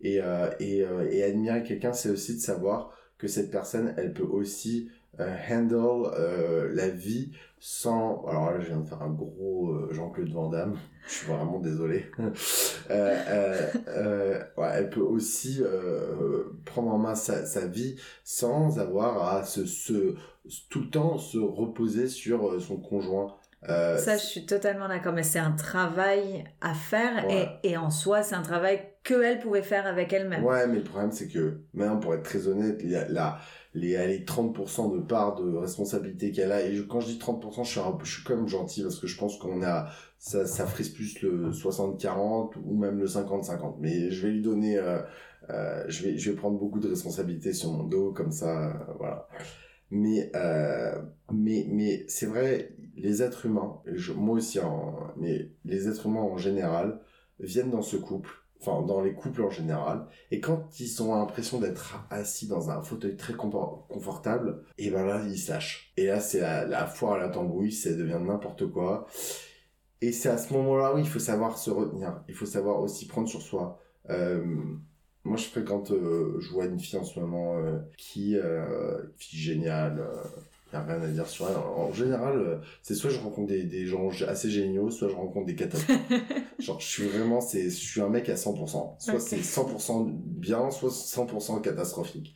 Speaker 2: et, euh, et, euh, et admirer quelqu'un, c'est aussi de savoir que cette personne, elle peut aussi euh, handle la vie sans... Alors là, je viens de faire un gros Jean-Claude Van Damme. Je suis vraiment désolé. *laughs* ouais, elle peut aussi prendre en main sa, sa vie sans avoir à se, se, tout le temps se reposer sur son conjoint. Euh,
Speaker 1: Ça, je suis totalement d'accord, mais c'est un travail à faire
Speaker 2: Ouais.
Speaker 1: et, et en soi, c'est un travail que elle pouvait faire avec elle-même.
Speaker 2: Ouais, mais le problème, c'est que, maintenant, pour être très honnête, il y a la, les, les 30% de part de responsabilité qu'elle a, et je- quand je dis 30%, je suis, un, je suis quand même gentil, parce que je pense qu'on a, ça, ça frise plus le 60-40, ou même le 50-50. Mais je vais lui donner, euh, euh, je vais, je vais prendre beaucoup de responsabilités sur mon dos, comme ça, voilà. Mais, mais, mais c'est vrai, les êtres humains, moi aussi, mais les êtres humains en général, viennent dans ce couple, enfin dans les couples en général, et quand ils ont l'impression d'être assis dans un fauteuil très confort- confortable, et ben là ils se lâchent. Et là c'est la, la foire à la tambouille, ça devient n'importe quoi. Et c'est à ce moment-là où il faut savoir se retenir, il faut savoir aussi prendre sur soi. Euh, moi je fréquente, euh, je vois une fille en ce moment euh, qui, euh, fille géniale. Euh, y a rien à dire sur elle. En général, euh, c'est soit je rencontre des, des gens assez géniaux, soit je rencontre des catastrophes. *laughs* Genre, je suis vraiment, c'est, je suis un mec à 100%. Soit
Speaker 1: Ok.
Speaker 2: c'est 100% bien, soit 100% catastrophique.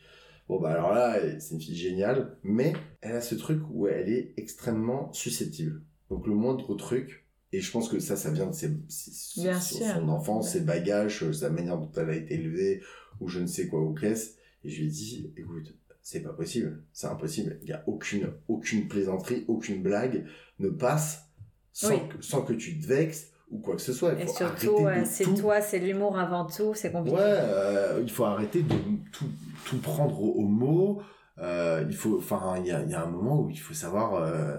Speaker 2: Bon, bah, alors là, c'est une fille géniale, mais elle a ce truc où elle est extrêmement susceptible. Donc, le moindre truc, et je pense que ça, ça vient de ses, ses-
Speaker 1: Bien
Speaker 2: son,
Speaker 1: sûr.
Speaker 2: enfance, ses bagages, euh, sa manière dont elle a été élevée, ou je ne sais quoi, ou qu'est-ce. Et je lui ai dit, écoute, c'est pas possible, c'est impossible. Il y a aucune, aucune plaisanterie, aucune blague ne passe sans,
Speaker 1: Oui.
Speaker 2: que, sans que tu te vexes ou quoi que ce soit. Il
Speaker 1: Et surtout, euh, c'est toi, c'est l'humour avant tout, c'est compliqué.
Speaker 2: Ouais, euh, il faut arrêter de tout, tout prendre au, au mot. Euh, il faut, enfin, il y a, y a un moment où il faut savoir, euh,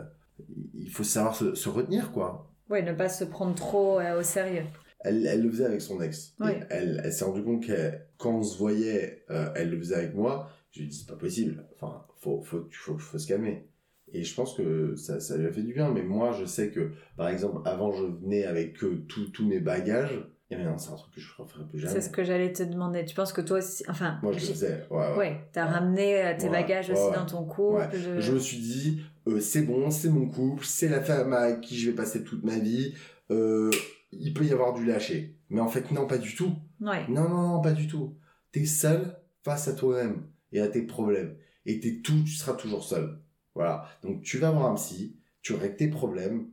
Speaker 2: il faut savoir se, se retenir, quoi.
Speaker 1: Oui, ne pas se prendre trop au sérieux.
Speaker 2: Elle, elle le faisait avec son ex. Elle, elle s'est rendue compte que quand on se voyait, elle le faisait avec moi. Je lui ai dit, c'est pas possible. Enfin, faut, faut, faut, faut se calmer. Et je pense que ça, ça lui a fait du bien. Mais moi, je sais que, par exemple, avant, je venais avec tous mes bagages. Et maintenant, c'est un truc que je referai plus jamais.
Speaker 1: C'est ce que j'allais te demander. Tu penses que toi aussi, enfin,
Speaker 2: Moi, je le faisais. Ouais, ouais.
Speaker 1: ouais, t'as ramené euh, tes bagages aussi dans ton couple.
Speaker 2: Ouais.
Speaker 1: de-
Speaker 2: Je me suis dit, euh, c'est bon, c'est mon couple, c'est la femme avec qui je vais passer toute ma vie. Euh, il peut y avoir du lâcher. Mais en fait, non, pas du tout.
Speaker 1: Ouais.
Speaker 2: Non, non, non, pas du tout. T'es seul face à toi-même et à tes problèmes. Et t'es tout, tu seras toujours seul. Voilà. Donc tu vas voir un psy, tu règles tes problèmes.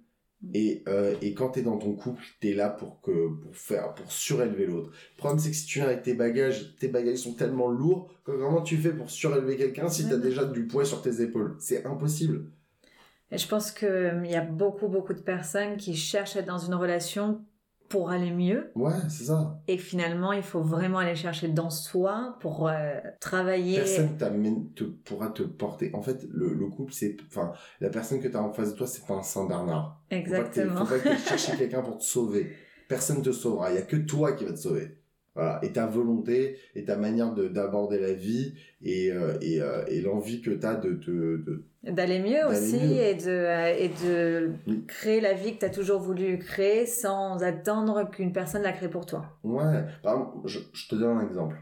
Speaker 2: Et, euh, et quand t'es dans ton couple, t'es là pour que pour faire pour surélever l'autre. Le problème c'est que si tu viens avec tes bagages, tes bagages sont tellement lourds que comment tu fais pour surélever quelqu'un si t'as
Speaker 1: Mhm.
Speaker 2: déjà du poids sur tes épaules? C'est impossible.
Speaker 1: Et je pense qu'il y a beaucoup, beaucoup de personnes qui cherchent à être dans une relation pour aller mieux.
Speaker 2: Ouais, c'est ça.
Speaker 1: Et finalement, il faut vraiment aller chercher dans soi pour euh, travailler.
Speaker 2: Personne t'amène, te, pourra te porter. En fait, le, le couple, c'est, enfin, la personne que tu as en face de toi, c'est pas un Saint Bernard.
Speaker 1: Exactement.
Speaker 2: Faut pas que tu chercher quelqu'un pour te sauver. Personne te sauvera. Il y a que toi qui va te sauver. Voilà. Et ta volonté et ta manière de d'aborder la vie et euh, et, euh, et l'envie que tu as de
Speaker 1: d'aller mieux aussi
Speaker 2: mieux.
Speaker 1: et de euh, et de
Speaker 2: Oui.
Speaker 1: créer la vie que tu as toujours voulu créer sans attendre qu'une personne la crée pour toi.
Speaker 2: Ouais, par exemple, je, je te donne un exemple.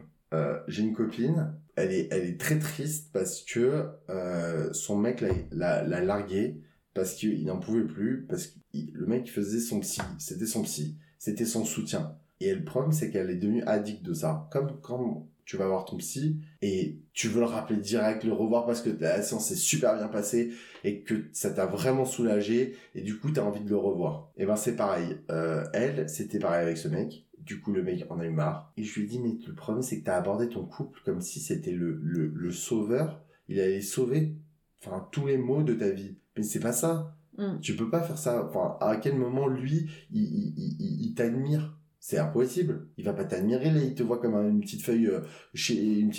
Speaker 2: J'ai une copine, elle est, elle est très triste parce que son mec l'a, l'a, l'a largué parce qu'il n'en pouvait plus, parce que le mec faisait son psy, c'était son psy, c'était son soutien. Et le problème, c'est qu'elle est devenue addict de ça. Comme quand tu vas voir ton psy et tu veux le rappeler direct, le revoir parce que la séance s'est super bien passée et que ça t'a vraiment soulagé et du coup t'as envie de le revoir. Et ben c'est pareil. Euh, elle, c'était pareil avec ce mec. Du coup le mec en a eu marre. Et je lui ai dit mais le problème c'est que t'as abordé ton couple comme si c'était le, le, le sauveur. Il allait sauver enfin tous les maux de ta vie. Mais c'est pas ça.
Speaker 1: Mm.
Speaker 2: Tu peux pas faire ça. Enfin à quel moment lui il, il, il- il t'admire? C'est impossible. Il va pas t'admirer, là, il te voit comme un- une petite feuille, euh,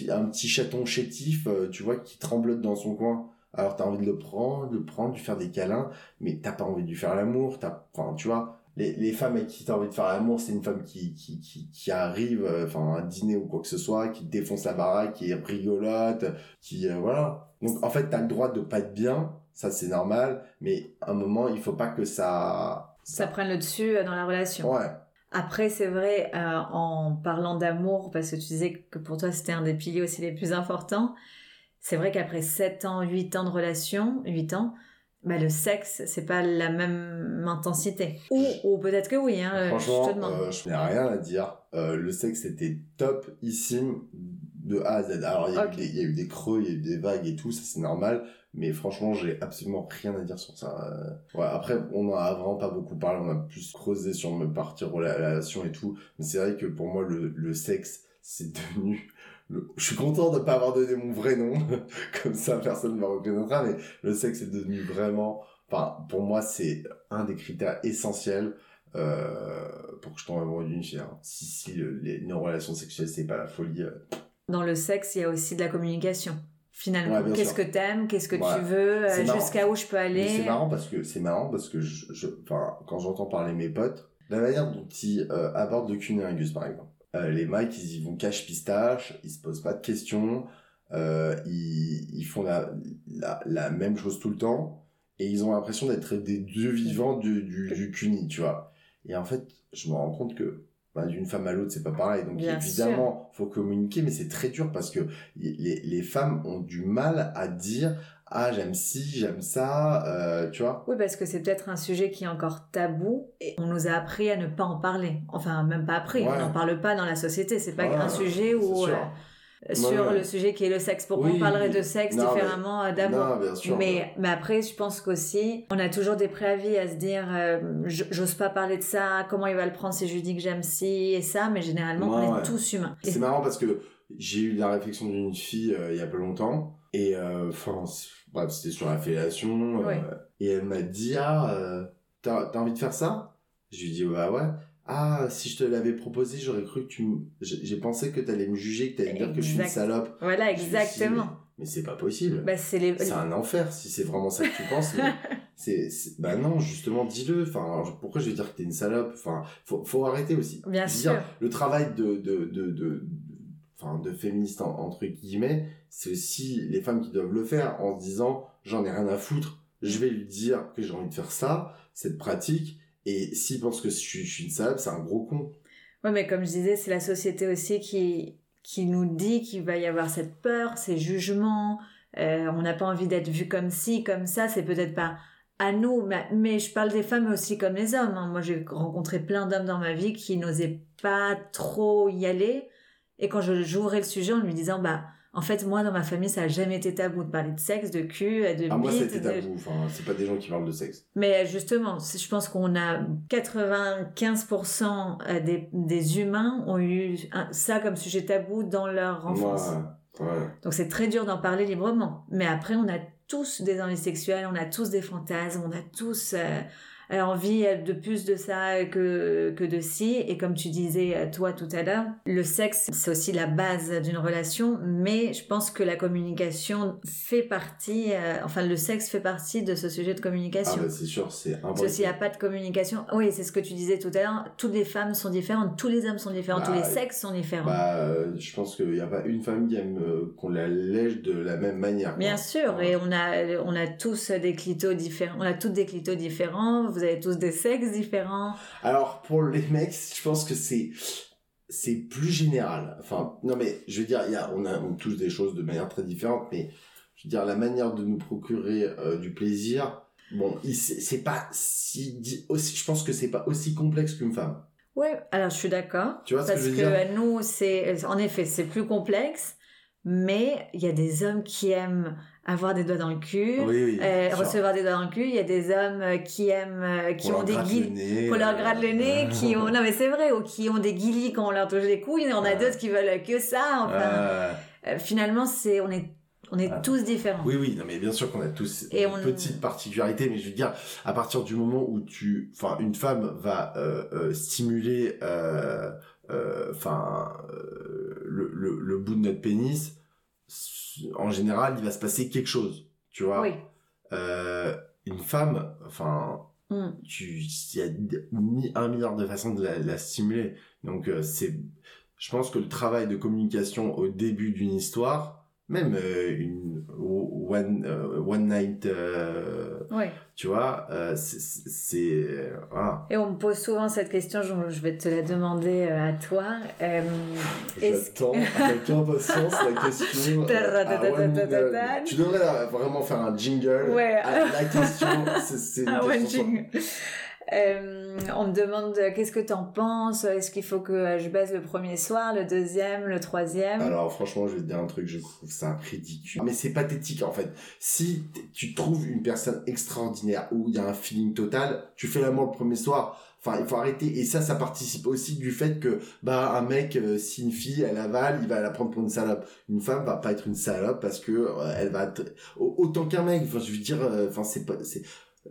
Speaker 2: un petit chaton chétif, euh, tu vois, qui tremblote dans son coin. Alors t'as envie de le prendre, de le prendre, de lui faire des câlins, mais t'as pas envie de lui faire l'amour, t'as, enfin, tu vois, les, les femmes avec qui t'as envie de faire l'amour, c'est une femme qui, qui, qui, qui arrive, euh, enfin, à un dîner ou quoi que ce soit, qui défonce la baraque, qui rigolote, qui, euh, voilà. Donc, en fait, t'as le droit de pas être bien, ça c'est normal, mais à un moment, il faut pas que ça,
Speaker 1: Ça prenne le dessus dans la relation.
Speaker 2: ouais,
Speaker 1: Après, c'est vrai, euh, en parlant d'amour, parce que tu disais que pour toi c'était un des piliers aussi les plus importants, c'est vrai qu'après 7 ans, 8 ans de relation, 8 ans, bah, le sexe, c'est pas la même intensité. Ou, ou peut-être que oui, hein,
Speaker 2: Franchement,
Speaker 1: je te demande.
Speaker 2: euh, je n'ai rien à dire. Euh, le sexe était topissime de A à Z. Alors, il y, a eu des- il y a eu des creux, il y a eu des vagues et tout, ça c'est normal. Mais franchement, j'ai absolument rien à dire sur ça. Euh, ouais, après, on en a vraiment pas beaucoup parlé, on a plus creusé sur me partir relation et tout. Mais c'est vrai que pour moi, le, le sexe, c'est devenu... le- Je suis content de pas avoir donné mon vrai nom, *laughs* comme ça personne ne me reconnaîtra, mais le sexe est devenu vraiment... Enfin, pour moi, c'est un des critères essentiels euh, pour que je tombe amoureux d'une fille. hein. Si, si le- les, nos relations sexuelles, c'est pas la folie. euh,
Speaker 1: Dans le sexe, il y a aussi de la communication. Finalement,
Speaker 2: Ouais,
Speaker 1: qu'est-ce que t'aimes, qu'est-ce que
Speaker 2: Ouais.
Speaker 1: tu veux, euh, jusqu'à où je peux aller.
Speaker 2: c'est marrant parce que c'est marrant parce que je, quand j'entends parler mes potes, la manière dont ils euh, abordent le cunnilingus par exemple. Euh, les mecs, ils y vont cache pistache, ils se posent pas de questions, euh, ils, ils font la, la, la même chose tout le temps et ils ont l'impression d'être des dieux vivants du, du, du cuni, tu vois. Et en fait, je me rends compte que bah, d'une femme à l'autre, c'est pas pareil. Donc
Speaker 1: Bien
Speaker 2: évidemment, faut communiquer, mais c'est très dur parce que les, les femmes ont du mal à dire ah j'aime ci, j'aime ça, euh, tu vois?
Speaker 1: Oui, parce que c'est peut-être un sujet qui est encore tabou et on nous a appris à ne pas en parler. Enfin, même pas appris,
Speaker 2: Ouais.
Speaker 1: on n'en parle pas dans la société. C'est pas
Speaker 2: Ouais,
Speaker 1: un sujet où,
Speaker 2: sûr.
Speaker 1: euh, sur
Speaker 2: Ouais, ouais.
Speaker 1: le sujet qui est le sexe. Pourquoi
Speaker 2: Oui,
Speaker 1: on parlerait de sexe
Speaker 2: Non, mais-
Speaker 1: différemment euh,
Speaker 2: bien sûr.
Speaker 1: mais, mais après, je pense qu'aussi, on a toujours des préavis à se dire, euh, j'ose pas parler de ça, comment il va le prendre si je lui dis que j'aime ci et ça, mais généralement,
Speaker 2: Ouais,
Speaker 1: on est
Speaker 2: ouais.
Speaker 1: tous humains. Et-
Speaker 2: C'est marrant parce que j'ai eu la réflexion d'une fille euh, il y a pas longtemps et euh, enfin bref c'était sur la fellation euh, et elle m'a dit ah euh, t'as t'as envie de faire ça? Je lui ai dit bah ouais ah si je te l'avais proposé j'aurais cru que tu j'ai pensé que t'allais me juger que t'allais me dire que je suis une salope.
Speaker 1: Voilà,
Speaker 2: suis
Speaker 1: exactement.
Speaker 2: mais, c'est pas possible.
Speaker 1: Bah, c'est les...
Speaker 2: un enfer si c'est vraiment ça que tu penses mais *laughs* c'est bah non justement dis-le. Enfin pourquoi je vais dire que t'es une salope? Enfin faut faut arrêter aussi.
Speaker 1: Bien sûr.
Speaker 2: dire, le travail de de de de enfin de entre guillemets c'est aussi les femmes qui doivent le faire en se disant j'en ai rien à foutre. Je vais lui dire que j'ai envie de faire ça cette pratique et s'il pense que je suis, une salope c'est un gros con
Speaker 1: Ouais, mais comme je disais, c'est la société aussi qui, qui nous dit qu'il va y avoir cette peur, ces jugements. euh, on n'a pas envie d'être vu comme ci, comme ça. C'est peut-être pas à nous, mais, mais je parle des femmes aussi comme les hommes. hein. Moi, j'ai rencontré plein d'hommes dans ma vie qui n'osaient pas trop y aller. Et quand je j'ouvrais le sujet en lui disant, bah, en fait, moi, dans ma famille, ça a jamais été tabou de parler de sexe, de cul, de
Speaker 2: ah moi c'était
Speaker 1: de-
Speaker 2: tabou enfin c'est pas des gens qui parlent de sexe
Speaker 1: mais justement, je pense qu'on a 95% euh, des, des humains ont eu un- ça comme sujet tabou dans leur enfance.
Speaker 2: ouais, ouais.
Speaker 1: Donc c'est très dur d'en parler librement. Mais après, on a tous des envies sexuelles, on a tous des fantasmes, on a tous euh, envie de plus de ça que, que de ci. Et comme tu disais, euh, toi, tout à l'heure, le sexe, c'est aussi la base d'une relation, mais je pense que la communication fait partie, euh, enfin, le sexe fait partie de ce sujet de communication.
Speaker 2: Ah, bah, c'est sûr, c'est
Speaker 1: Parce que s'il n'y a pas de communication, oui, c'est ce que tu disais tout à l'heure, toutes les femmes sont différentes, tous les hommes sont différents, tous les
Speaker 2: Bah,
Speaker 1: sexes sont différents.
Speaker 2: Bah, je pense qu'il n'y a pas une femme qui aime euh, qu'on la lèche de la même manière. quoi.
Speaker 1: Bien sûr, et on a, on a tous des clitos différents, on a toutes des clitos différents, vous avez tous des sexes différents.
Speaker 2: Alors, pour les mecs, je pense que c'est c'est plus général. Enfin, non mais je veux dire, il y a, on a on touche des choses de manière très différente, mais je veux dire la manière de nous procurer euh, du plaisir. Bon, c'est pas si aussi. Je pense que c'est pas aussi complexe qu'une femme.
Speaker 1: Ouais, alors je suis d'accord.
Speaker 2: Tu vois ce que
Speaker 1: Parce
Speaker 2: je
Speaker 1: que,
Speaker 2: veux dire?
Speaker 1: nous, c'est, en effet, c'est plus complexe, mais il y a des hommes qui aiment avoir des doigts dans le cul,
Speaker 2: Oui, oui.
Speaker 1: euh, recevoir des doigts dans le cul. Il y a des hommes euh, qui aiment, euh, qui ont des
Speaker 2: nez,
Speaker 1: Qu'on leur gratte le nez, qui ont, non mais c'est vrai, ou qui ont des guilis quand on leur touche les couilles, on a d'autres qui veulent que ça, enfin.
Speaker 2: euh,
Speaker 1: finalement, c'est, on est, on est
Speaker 2: Ah.
Speaker 1: tous différents.
Speaker 2: Oui, oui, non, mais bien sûr qu'on a tous
Speaker 1: Et
Speaker 2: une
Speaker 1: on-
Speaker 2: petite particularité, mais je veux dire, à partir du moment où tu, enfin, une femme va euh, euh, stimuler, enfin, euh, le, le, le bout de notre pénis, en général, il va se passer quelque chose, tu vois.
Speaker 1: Oui.
Speaker 2: Euh, une femme, enfin,
Speaker 1: Mm.
Speaker 2: tu, il y a un milliard de façons de la, la stimuler. Donc, euh, c'est, je pense que le travail de communication au début d'une histoire, même euh, une one, one night, euh,
Speaker 1: Oui.
Speaker 2: tu vois, euh, c'est, c'est- voilà.
Speaker 1: Et on me pose souvent cette question, je, vais te la demander euh, à toi. Euh,
Speaker 2: J'attends avec *laughs* impatience la question. euh, tu devrais euh, vraiment faire un jingle.
Speaker 1: Ouais.
Speaker 2: à la question, c'est, *laughs* une
Speaker 1: Ah ouais,
Speaker 2: question.
Speaker 1: Euh, on me demande euh, qu'est-ce que t'en penses? Est-ce qu'il faut que euh, je baise le premier soir, le deuxième, le troisième?
Speaker 2: Alors franchement, je vais te dire un truc, je trouve ça ridicule. Mais c'est pathétique en fait. Si tu trouves une personne extraordinaire où il y a un feeling total, tu fais l'amour le premier soir. Enfin, il faut arrêter. Et ça, ça participe aussi du fait que bah un mec, euh, si une fille elle avale, il va la prendre pour une salope. Une femme va pas être une salope parce que euh, elle va autant qu'un mec. Enfin, je veux dire, enfin c'est pas c'est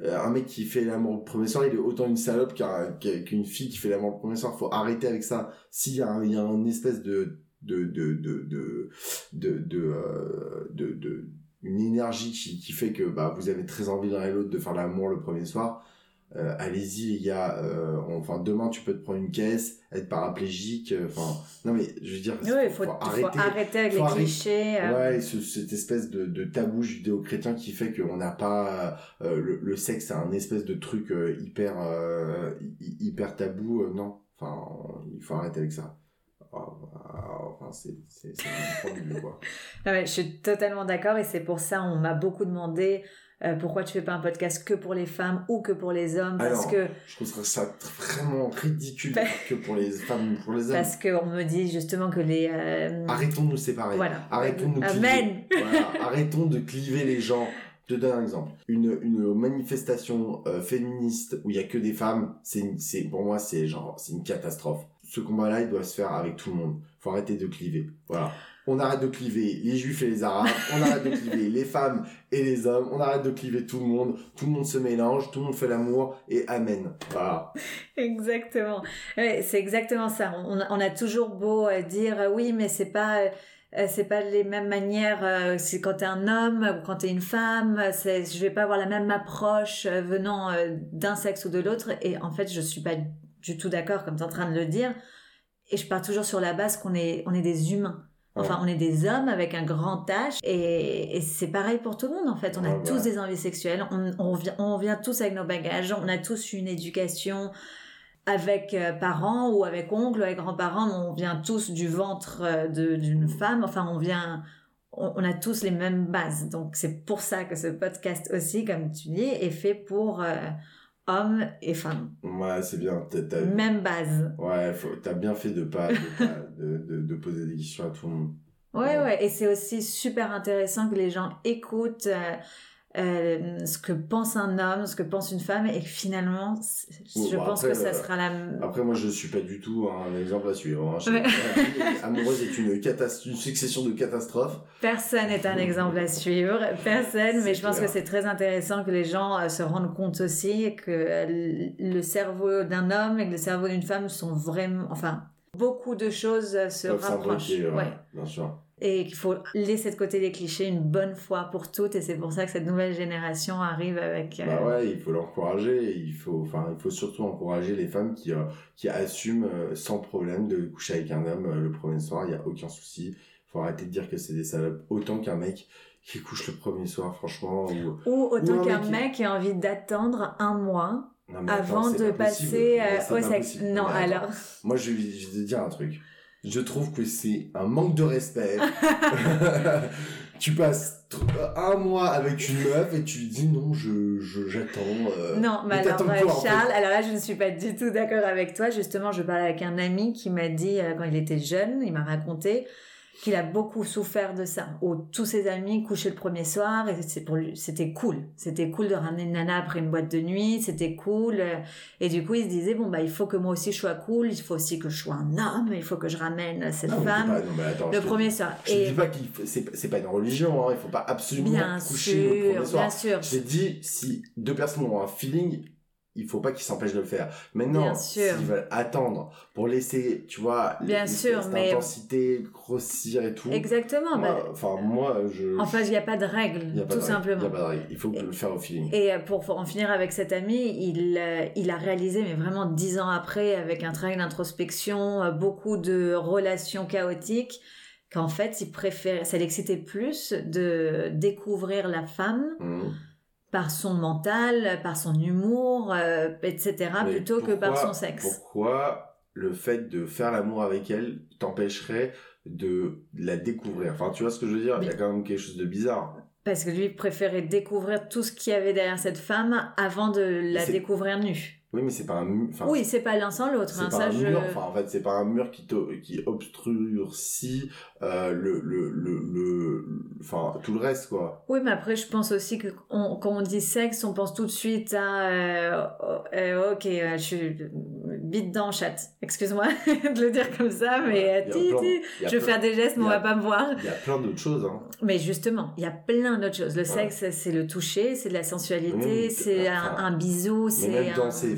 Speaker 2: un mec qui fait l'amour le premier soir, il est autant une salope qu'un- qu'une fille qui fait l'amour le premier soir. Faut arrêter avec ça. S'il y a une espèce de de de de de de de, euh, de, de- une énergie qui, qui fait que bah vous avez très envie l'un et l'autre de faire l'amour le premier soir. Euh, allez-y les gars. Euh, enfin demain tu peux te prendre une caisse, être paraplégique. euh, Enfin non mais je veux dire
Speaker 1: Oui, il faut, faut arrêter, avec
Speaker 2: Faut
Speaker 1: les
Speaker 2: arrêter.
Speaker 1: clichés.
Speaker 2: Ouais, ce- cette espèce de, de tabou judéo-chrétien qui fait qu'on n'a pas euh, le, le sexe, c'est un espèce de truc hyper hy- hyper tabou. non, enfin, il faut arrêter avec ça. Ah, ah, Enfin, c'est c'est quoi. *laughs*
Speaker 1: Ouais, je suis totalement d'accord et c'est pour ça on m'a beaucoup demandé euh, pourquoi tu fais pas un podcast que pour les femmes ou que pour les hommes? Parce
Speaker 2: Alors,
Speaker 1: que
Speaker 2: Je trouve ça vraiment ridicule
Speaker 1: Bah-
Speaker 2: que pour les femmes ou pour les hommes.
Speaker 1: parce que on me dit justement que les euh,
Speaker 2: Arrêtons de nous séparer.
Speaker 1: voilà
Speaker 2: Arrêtons de nous cliver.
Speaker 1: Amen.
Speaker 2: Voilà, *laughs* arrêtons de cliver les gens. Je te donne un exemple. Une, une manifestation euh, féministe où il y a que des femmes, c'est pour moi c'est genre c'est une catastrophe. Ce combat-là, il doit se faire avec tout le monde. Faut arrêter de cliver. Voilà. On arrête de cliver les juifs et les arabes. On arrête de cliver les femmes et les hommes. On arrête de cliver tout le monde. Tout le monde se mélange. Tout le monde fait l'amour et amen. Voilà. *laughs*
Speaker 1: Exactement. C'est exactement ça. On, a toujours beau euh, dire euh, oui, mais c'est pas euh, c'est pas les mêmes manières. c'est quand t'es un homme ou quand t'es une femme. C'est je vais pas avoir la même approche venant d'un sexe ou de l'autre. Et en fait, je suis pas du tout d'accord comme t'es en train de le dire. Et je pars toujours sur la base qu'on est on est des humains. Enfin, on est des hommes avec un grand H et, et c'est pareil pour tout le monde en fait. On a tous des envies sexuelles, on, on, vient, on vient tous avec nos bagages, on a tous une éducation avec euh, parents ou avec oncles ou avec grands-parents, on vient tous du ventre euh, d'une femme, enfin on vient, on, on a tous les mêmes bases. Donc c'est pour ça que ce podcast aussi, comme tu dis, est fait pour euh, hommes et femmes.
Speaker 2: Ouais, c'est bien.
Speaker 1: Même base.
Speaker 2: Ouais, t'as bien fait de pas, de, pas- de, de, de poser des questions à tout le monde.
Speaker 1: Ouais,
Speaker 2: Ouais.
Speaker 1: ouais, et c'est aussi super intéressant que les gens écoutent. euh, euh, ce que pense un homme, ce que pense une femme, et que finalement,
Speaker 2: Bon,
Speaker 1: je
Speaker 2: bah,
Speaker 1: pense
Speaker 2: après,
Speaker 1: que ça
Speaker 2: euh,
Speaker 1: sera la.
Speaker 2: Après, moi, je suis pas du tout un exemple à suivre. hein.
Speaker 1: Ouais.
Speaker 2: Amoureuse est une, succession de catastrophes.
Speaker 1: Personne n'est un exemple à suivre, personne, mais je pense
Speaker 2: clair.
Speaker 1: que c'est très intéressant que les gens euh, se rendent compte aussi que euh, le cerveau d'un homme et que le cerveau d'une femme sont vraiment, enfin, beaucoup de choses se rapprochent.
Speaker 2: ouais,
Speaker 1: Ouais.
Speaker 2: Bien sûr.
Speaker 1: Et qu'il faut laisser de côté les clichés une bonne fois pour toutes, et c'est pour ça que cette nouvelle génération arrive avec. euh,
Speaker 2: Bah ouais, il faut l'encourager. Il faut, enfin, il faut surtout encourager les femmes qui, euh, qui assument euh, sans problème de coucher avec un homme euh, le premier soir. Il y a aucun souci. Faut arrêter de dire que c'est des salopes autant qu'un mec qui couche le premier soir, franchement. Ou...
Speaker 1: Ou autant qu'un
Speaker 2: mec qui-
Speaker 1: ait envie d'attendre un mois
Speaker 2: Non, mais attends,
Speaker 1: avant de
Speaker 2: pas
Speaker 1: passer au sexe. Non, alors.
Speaker 2: Moi, je vais, je vais te dire un truc. Je trouve que c'est un manque de respect. *laughs* *laughs* tu passes tr- un mois avec une meuf et tu lui dis non, je, je, j'attends. euh,
Speaker 1: Non, mais alors euh,
Speaker 2: quoi, en fait?
Speaker 1: Charles, alors là je ne suis pas du tout d'accord avec toi. Justement, je parlais avec un ami qui m'a dit euh, quand il était jeune, il m'a raconté qu'il a beaucoup souffert de ça. Où tous ses amis couchaient le premier soir et c'est pour lui, c'était cool. C'était cool de ramener une nana après une boîte de nuit, c'était cool. euh, Et du coup, il se disait bon bah il faut que moi aussi je sois cool, il faut aussi que je sois un homme, il faut que je ramène cette
Speaker 2: non,
Speaker 1: femme.
Speaker 2: pas- non, mais attends,
Speaker 1: Le premier soir.
Speaker 2: Je
Speaker 1: Et
Speaker 2: dis pas qu'il faut- c'est, c'est pas une religion, hein, il faut pas absolument
Speaker 1: bien
Speaker 2: coucher le
Speaker 1: sûr,
Speaker 2: premier soir.
Speaker 1: bien sûr.
Speaker 2: J'ai dit, si deux personnes ont un feeling, il faut pas qu'ils s'empêchent de le faire. Maintenant, s'ils veulent attendre pour laisser, tu vois,
Speaker 1: Bien sûr, mais-
Speaker 2: d'intensité grossir et tout.
Speaker 1: Exactement.
Speaker 2: moi,
Speaker 1: bah,
Speaker 2: enfin, moi, je.
Speaker 1: en fait, il n'y a pas de règle,
Speaker 2: il y a pas
Speaker 1: tout
Speaker 2: de
Speaker 1: simplement.
Speaker 2: Il y a pas de règle. Il faut le faire au feeling.
Speaker 1: Et euh, pour, en finir avec cet ami, il, euh, il a réalisé, mais vraiment dix ans après, avec un travail d'introspection, euh, beaucoup de relations chaotiques, qu'en fait, il préférait, ça l'excitait plus de découvrir la femme
Speaker 2: Mhm.
Speaker 1: Par son mental, par son humour, euh, etc.,
Speaker 2: Mais
Speaker 1: plutôt que par son sexe.
Speaker 2: Pourquoi le fait de faire l'amour avec elle t'empêcherait de la découvrir? Enfin, tu vois ce que je veux dire? Il y a quand même quelque chose de bizarre.
Speaker 1: Parce que lui préférait découvrir tout ce qu'il y avait derrière cette femme avant de la découvrir nue.
Speaker 2: Oui, mais c'est pas un mur.
Speaker 1: oui, c'est pas l'un sans l'autre.
Speaker 2: C'est
Speaker 1: hein,
Speaker 2: pas
Speaker 1: ça,
Speaker 2: un
Speaker 1: je...
Speaker 2: mur, enfin en fait c'est pas un mur qui, t'o- qui obstrucit euh, le, le, le, le, enfin tout le reste quoi.
Speaker 1: Oui, mais après, je pense aussi que on- quand on dit sexe, on pense tout de suite à euh, euh, ok, euh, je suis bite dans chatte. Excuse-moi *laughs* de le dire comme ça, mais ti, ti. je vais faire des gestes, mais on va pas me voir.
Speaker 2: Il y a plein d'autres choses hein.
Speaker 1: Mais justement, il y a plein d'autres choses. Le
Speaker 2: Ouais.
Speaker 1: sexe, c'est le toucher, c'est de la sensualité, c'est un, un bisou, c'est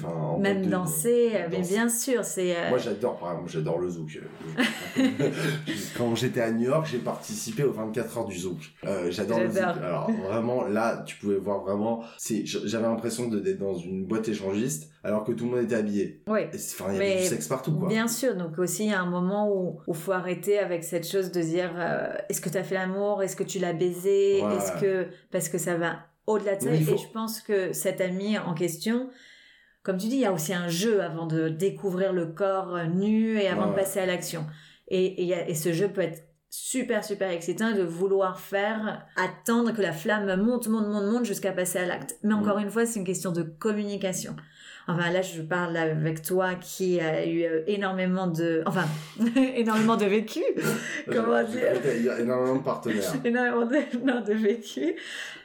Speaker 2: enfin en
Speaker 1: même
Speaker 2: de-
Speaker 1: danser. euh, Mais
Speaker 2: danser.
Speaker 1: bien sûr, c'est. euh,
Speaker 2: Moi j'adore, par exemple, j'adore le zouk. *laughs* Quand j'étais à New York, j'ai participé aux 24 heures du zouk. Euh, j'adore le zouk. Alors vraiment, là, tu pouvais voir vraiment. C'est, j'avais l'impression de- d'être dans une boîte échangiste, alors que tout le monde était habillé.
Speaker 1: oui.
Speaker 2: Enfin, il y avait du sexe partout, quoi.
Speaker 1: Bien sûr, donc aussi il y a un moment où il faut arrêter avec cette chose de dire euh, est-ce que tu as fait l'amour, est-ce que tu l'as baisé,
Speaker 2: Ouais.
Speaker 1: est-ce que parce que ça va au-delà de ça
Speaker 2: faut-
Speaker 1: et je pense que cet ami en question comme tu dis, il y a aussi un jeu avant de découvrir le corps euh, nu et avant
Speaker 2: Ouais,
Speaker 1: de passer à l'action. Et, et, ce jeu peut être super super excitant de vouloir faire attendre que la flamme monte monte monte monte jusqu'à passer à l'acte. Mais encore une fois, c'est une question de communication. Enfin là, je parle avec toi qui a eu euh, énormément de, enfin *laughs* énormément de vécu, *laughs* comment dire?
Speaker 2: Il y a énormément de partenaires. *laughs*
Speaker 1: énormément de, non, de vécu.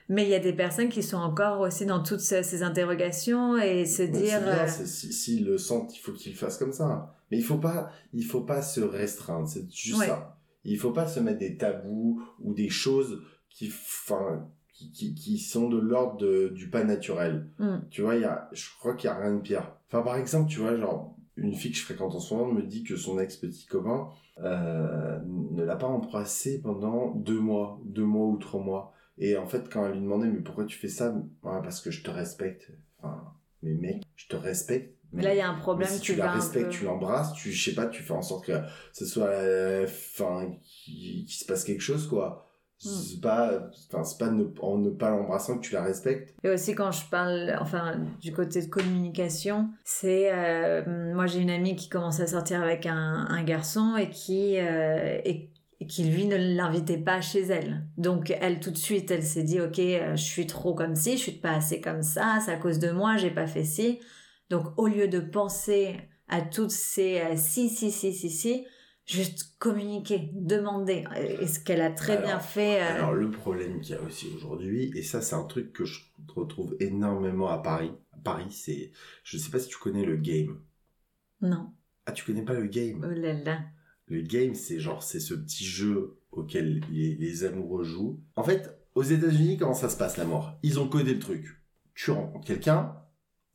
Speaker 1: Mais il y a des personnes qui sont encore aussi dans toutes ces, interrogations et se
Speaker 2: Mais
Speaker 1: dire.
Speaker 2: bien,
Speaker 1: euh,
Speaker 2: si- s'ils le sentent, il faut qu'ils le fassent comme ça. Mais il faut pas, il faut pas se restreindre. C'est juste
Speaker 1: Ouais.
Speaker 2: ça. Il faut pas se mettre des tabous ou des choses qui, enfin, qui, qui, qui sont de l'ordre du pas naturel.
Speaker 1: hmm,
Speaker 2: Tu vois, il y a, je crois qu'il y a rien de pire. Enfin, par exemple, tu vois, genre, une fille que je fréquente en ce moment me dit que son ex-petit copain euh, ne l'a pas embrassé pendant deux mois, deux mois ou trois mois. Et en fait, quand elle lui demandait, mais pourquoi tu fais ça? Ouais, Parce que je te respecte. Enfin, mais mec, je te respecte.
Speaker 1: Mais là, il y a un problème
Speaker 2: si tu la respectes, tu l'embrasses, tu, je sais pas, tu fais en sorte que ce soit, euh, enfin, qu'il se passe quelque chose, quoi.
Speaker 1: Hmm.
Speaker 2: C'est pas, enfin, c'est pas ne- en ne pas l'embrassant que tu la respectes.
Speaker 1: Et aussi quand je parle, enfin, du côté de communication, c'est euh, moi j'ai une amie qui commence à sortir avec un, un garçon et qui euh, et, et qui lui ne l'invitait pas chez elle. Donc elle tout de suite, elle s'est dit ok, euh, je suis trop comme ci, je suis pas assez comme ça, c'est à cause de moi, j'ai pas fait ci. Donc au lieu de penser à toutes ces euh, si si si si si, juste communiquer, demander. Et ce qu'elle a très bien fait. euh,
Speaker 2: Alors, le problème qu'il y a aussi aujourd'hui, et ça, c'est un truc que je retrouve énormément à Paris. À Paris, c'est. Je sais pas si tu connais le game.
Speaker 1: Non.
Speaker 2: Ah, tu connais pas le game?
Speaker 1: Oh là là.
Speaker 2: Le game, c'est genre, c'est ce petit jeu auquel les, amoureux jouent. En fait, aux États-Unis, comment ça se passe l'amour Ils ont codé le truc. Tu rencontres quelqu'un,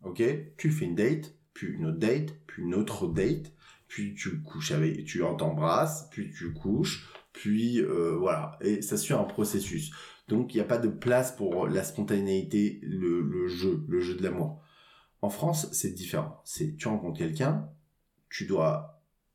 Speaker 2: ok? Tu fais une date, puis une autre date, puis une autre date, puis tu couches avec, tu t'embrasses, puis tu couches, puis euh, voilà. Et ça suit un processus. Donc il n'y a pas de place pour la spontanéité, le, le jeu, le jeu de l'amour. En France, c'est différent. C'est tu rencontres quelqu'un, tu dois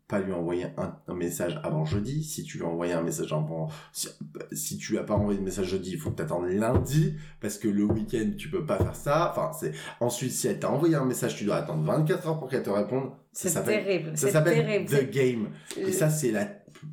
Speaker 2: pas lui envoyer un, un message avant jeudi. Si tu lui as envoyé un message avant, si, si tu as pas envoyé de message jeudi, il faut que tu attendes lundi parce que le week-end tu peux pas faire ça. Enfin, c'est ensuite si elle t'a envoyé un message, tu dois attendre 24 heures pour qu'elle te réponde. Ça
Speaker 1: C'est terrible.
Speaker 2: ça
Speaker 1: C'est
Speaker 2: s'appelle
Speaker 1: terrible.
Speaker 2: the game. Et ça c'est la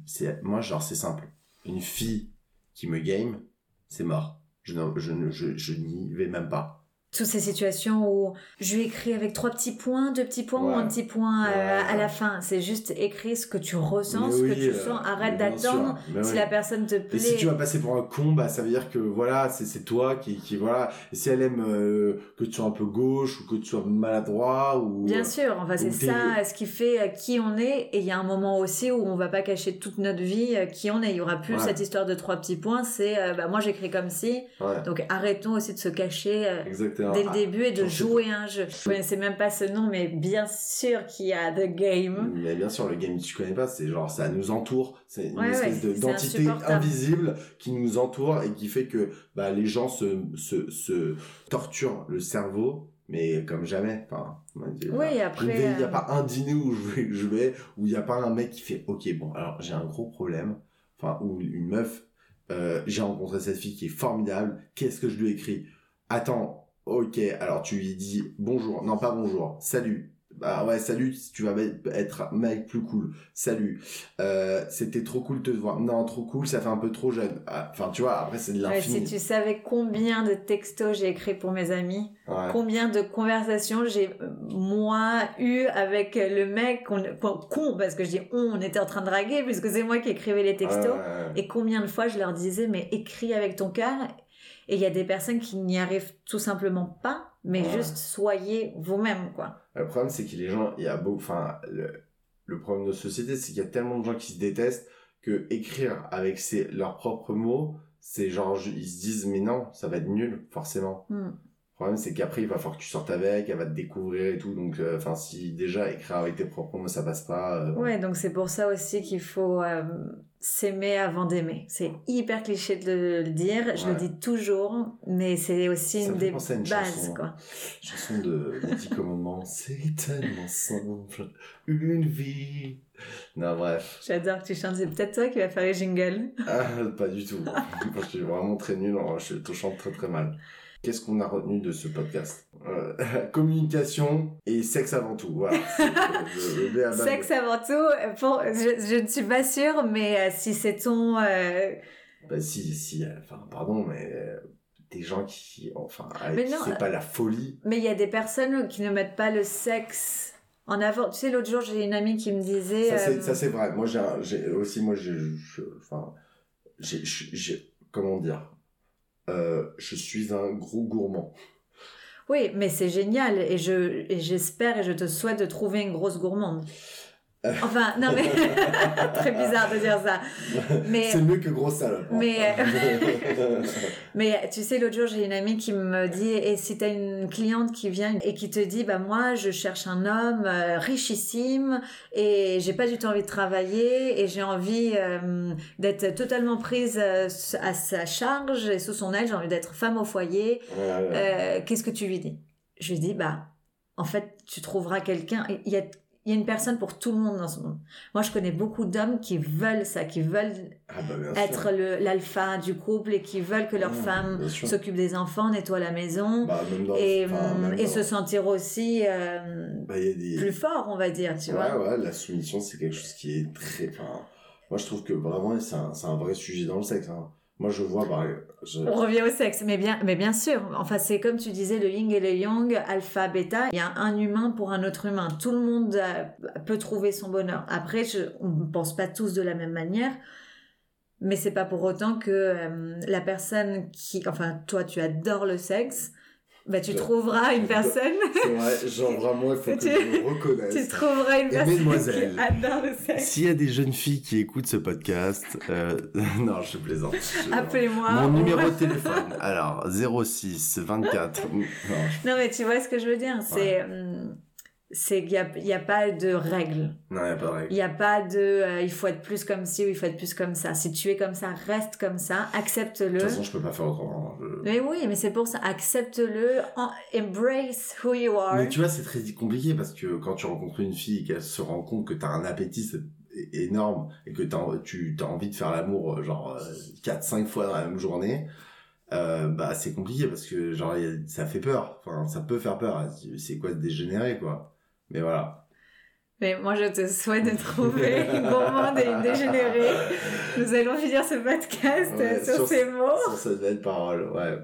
Speaker 2: c'est moi genre c'est simple. Une fille qui me game, c'est mort. Je ne je je, je n'y vais même pas.
Speaker 1: Toutes ces situations où je lui écris avec trois petits points, deux petits points ou un petit point euh, à la fin. C'est juste écrire ce que tu ressens,
Speaker 2: Mais
Speaker 1: ce que tu
Speaker 2: euh,
Speaker 1: sens. Arrête d'attendre. Si
Speaker 2: oui.
Speaker 1: la personne te plaît.
Speaker 2: Et si tu vas passer pour un con, bah ça veut dire que voilà, c'est toi qui qui voilà. Et si elle aime euh, que tu sois un peu gauche ou que tu sois maladroit ou
Speaker 1: Bien sûr, enfin c'est ça ce qui fait qui on est et il y a un moment aussi où on va pas cacher toute notre vie qui on est. Il y aura plus
Speaker 2: Ouais.
Speaker 1: cette histoire de trois petits points, c'est bah moi j'écris comme si. Donc arrêtons aussi de se cacher euh,
Speaker 2: exactement.
Speaker 1: dès le début et de jouer un jeu. Je connaissais même pas ce nom mais bien sûr qu'il y a The Game.
Speaker 2: Mais bien sûr, le game tu connais pas, c'est genre ça nous entoure, c'est une
Speaker 1: Ouais,
Speaker 2: espèce
Speaker 1: ouais,
Speaker 2: d'entité invisible qui nous entoure et qui fait que bah les gens se se se torturent le cerveau, mais comme jamais. Enfin,
Speaker 1: Oui, après,
Speaker 2: il n'y a,
Speaker 1: euh,
Speaker 2: pas un dîner où je vais, je vais où il n'y a pas un mec qui fait OK, bon, alors j'ai un gros problème, enfin ou une meuf, euh, j'ai rencontré cette fille qui est formidable, qu'est-ce que je lui écris Attends, OK, alors tu lui dis bonjour, non pas bonjour, salut. Bah ouais, salut, tu vas être mec plus cool. Salut. Euh, c'était trop cool de te voir. Non, trop cool, ça fait un peu trop jeune. Ah, Enfin, tu vois, après c'est de
Speaker 1: Ouais, si
Speaker 2: l'infini.
Speaker 1: tu savais combien de textos j'ai écrit pour mes amis,
Speaker 2: Ouais.
Speaker 1: combien de conversations j'ai euh, moi eu avec le mec qu'on con parce que je dis on, on était en train de draguer puisque c'est moi qui écrivais les textos
Speaker 2: ouais.
Speaker 1: et combien de fois je leur disais mais écris avec ton cœur et il y a des personnes qui n'y arrivent tout simplement pas mais
Speaker 2: Ouais.
Speaker 1: juste soyez vous-même quoi
Speaker 2: Le problème, c'est que les gens, il y a beaucoup, enfin, le, le problème de notre société, c'est qu'il y a tellement de gens qui se détestent que écrire avec ses, leurs propres mots, c'est genre, ils se disent, mais non, ça va être nul, forcément.
Speaker 1: Hmm.
Speaker 2: Problème, c'est qu'après, il va falloir que tu sortes avec, elle va te découvrir et tout. Donc, euh, enfin, si déjà écrire avec tes propres mots, ça passe pas. euh,
Speaker 1: ouais donc c'est pour ça aussi qu'il faut euh, s'aimer avant d'aimer c'est hyper cliché de le dire je le dis toujours mais c'est aussi
Speaker 2: Ça
Speaker 1: une
Speaker 2: me fait
Speaker 1: des
Speaker 2: penser à une
Speaker 1: bases
Speaker 2: chanson.
Speaker 1: quoi
Speaker 2: Chanson de des Dix Commandements. *laughs* C'est tellement simple, une vie. Non, bref.
Speaker 1: J'adore que tu chantes. C'est peut-être toi qui vas faire les jingles.
Speaker 2: Ah, pas du tout. *laughs* Je suis vraiment très nul. Je te chante très très mal. Qu'est-ce qu'on a retenu de ce podcast Euh, *laughs* Communication et sexe avant tout. Voilà. Le- le
Speaker 1: Sexe avant tout. Pour, je, je ne suis pas sûre, mais euh, si c'est ton. euh,
Speaker 2: Bah si, si. Enfin, pardon, mais des gens qui, enfin,
Speaker 1: non,
Speaker 2: c'est pas la folie.
Speaker 1: Mais il y a des personnes qui ne mettent pas le sexe en avant. Tu sais, l'autre jour, j'ai une amie qui me disait.
Speaker 2: Ça c'est,
Speaker 1: euh,
Speaker 2: vrai. Moi j'ai, aussi moi j'ai, enfin, j'ai- comment dire, euh, je suis un gros gourmand.
Speaker 1: Oui, mais c'est génial. Et et j'espère et je te souhaite de trouver une grosse gourmande. Enfin, non, mais. *laughs* Très bizarre de dire ça. Mais-
Speaker 2: c'est mieux que gros salope. hein.
Speaker 1: Mais, *laughs* Mais tu sais, l'autre jour, j'ai une amie qui me dit, et si t'as une cliente qui vient et qui te dit, bah moi, je cherche un homme euh, richissime et j'ai pas du tout envie de travailler et j'ai envie euh, d'être totalement prise euh, à sa charge et sous son aile, j'ai envie d'être femme au foyer. Euh, Qu'est-ce que tu lui dis? Je lui dis, bah, en fait, tu trouveras quelqu'un. Il y a il y a une personne pour tout le monde dans ce monde. Moi, je connais beaucoup d'hommes qui veulent ça, qui veulent
Speaker 2: Ah bah
Speaker 1: être l'alpha du couple et qui veulent que leur
Speaker 2: Mmh,
Speaker 1: femme s'occupe des enfants, nettoie la maison
Speaker 2: Bah, dans,
Speaker 1: et,
Speaker 2: enfin,
Speaker 1: se sentir aussi euh,
Speaker 2: bah, il y a des,
Speaker 1: plus fort, on va dire, tu
Speaker 2: ouais,
Speaker 1: vois.
Speaker 2: ouais, la soumission c'est quelque chose qui est très, enfin, moi je trouve que vraiment c'est un, un vrai sujet dans le sexe. Hein. Moi, je vois, bah,
Speaker 1: On revient au sexe, mais bien, mais bien sûr. Enfin, c'est comme tu disais, le yin et le yang, alpha, bêta. Il y a un humain pour un autre humain. Tout le monde peut trouver son bonheur. Après, je, on ne pense pas tous de la même manière. Mais c'est pas pour autant que euh, la personne qui, enfin, toi, tu adores le sexe, bah, tu trouveras une personne. *laughs*
Speaker 2: C'est vrai, genre vraiment, il faut *laughs* que tu... je reconnaisse.
Speaker 1: Tu trouveras une personne qui adore le sexe.
Speaker 2: S'il y a des jeunes filles qui écoutent ce podcast, euh... *laughs* non, je plaisante.
Speaker 1: Appelez-moi.
Speaker 2: Mon numéro de téléphone, alors 06 24. non,
Speaker 1: non, mais tu vois ce que je veux dire, c'est. Hum, c'est qu'il n'y a, pas de règles.
Speaker 2: Non, il n'y a pas de règles.
Speaker 1: Il n'y a pas de euh, il faut être plus comme ci ou il faut être plus comme ça. Si tu es comme ça, reste comme ça, accepte-le. De
Speaker 2: toute façon, je peux pas faire autrement.
Speaker 1: Hein, mais oui, mais c'est pour ça, accepte-le, embrace who you are.
Speaker 2: Mais tu vois, c'est très compliqué parce que quand tu rencontres une fille et qu'elle se rend compte que tu as un appétit énorme et que as, tu as envie de faire l'amour euh, genre 4-5 euh, fois dans la même journée, euh, bah c'est compliqué parce que genre ça fait peur. Enfin, ça peut faire peur. C'est quoi de dégénérer quoi? Mais voilà.
Speaker 1: Mais moi, je te souhaite de *laughs* trouver gourmand et dégénéré. *laughs* Nous allons finir ce podcast sur, ces mots.
Speaker 2: Sur cette belle parole, ouais.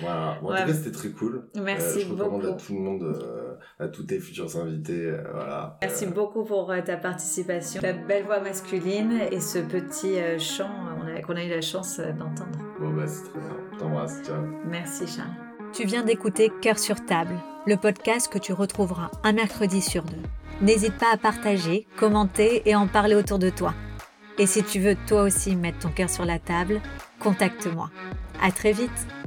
Speaker 2: Voilà. en tout cas, c'était très cool.
Speaker 1: Merci
Speaker 2: euh, je
Speaker 1: beaucoup.
Speaker 2: recommande à tout le monde, euh, à tous tes futurs invités, euh, voilà.
Speaker 1: Merci beaucoup pour ta participation, ta belle voix masculine et ce petit chant qu'on a, a eu la chance d'entendre.
Speaker 2: Bon, bah, c'est très bien. T'embrasse, ciao.
Speaker 1: Merci, Charles. Tu viens d'écouter Cœur sur table, le podcast que tu retrouveras un mercredi sur deux. N'hésite pas à partager, commenter et en parler autour de toi. Et si tu veux toi aussi mettre ton cœur sur la table, contacte-moi. À très vite!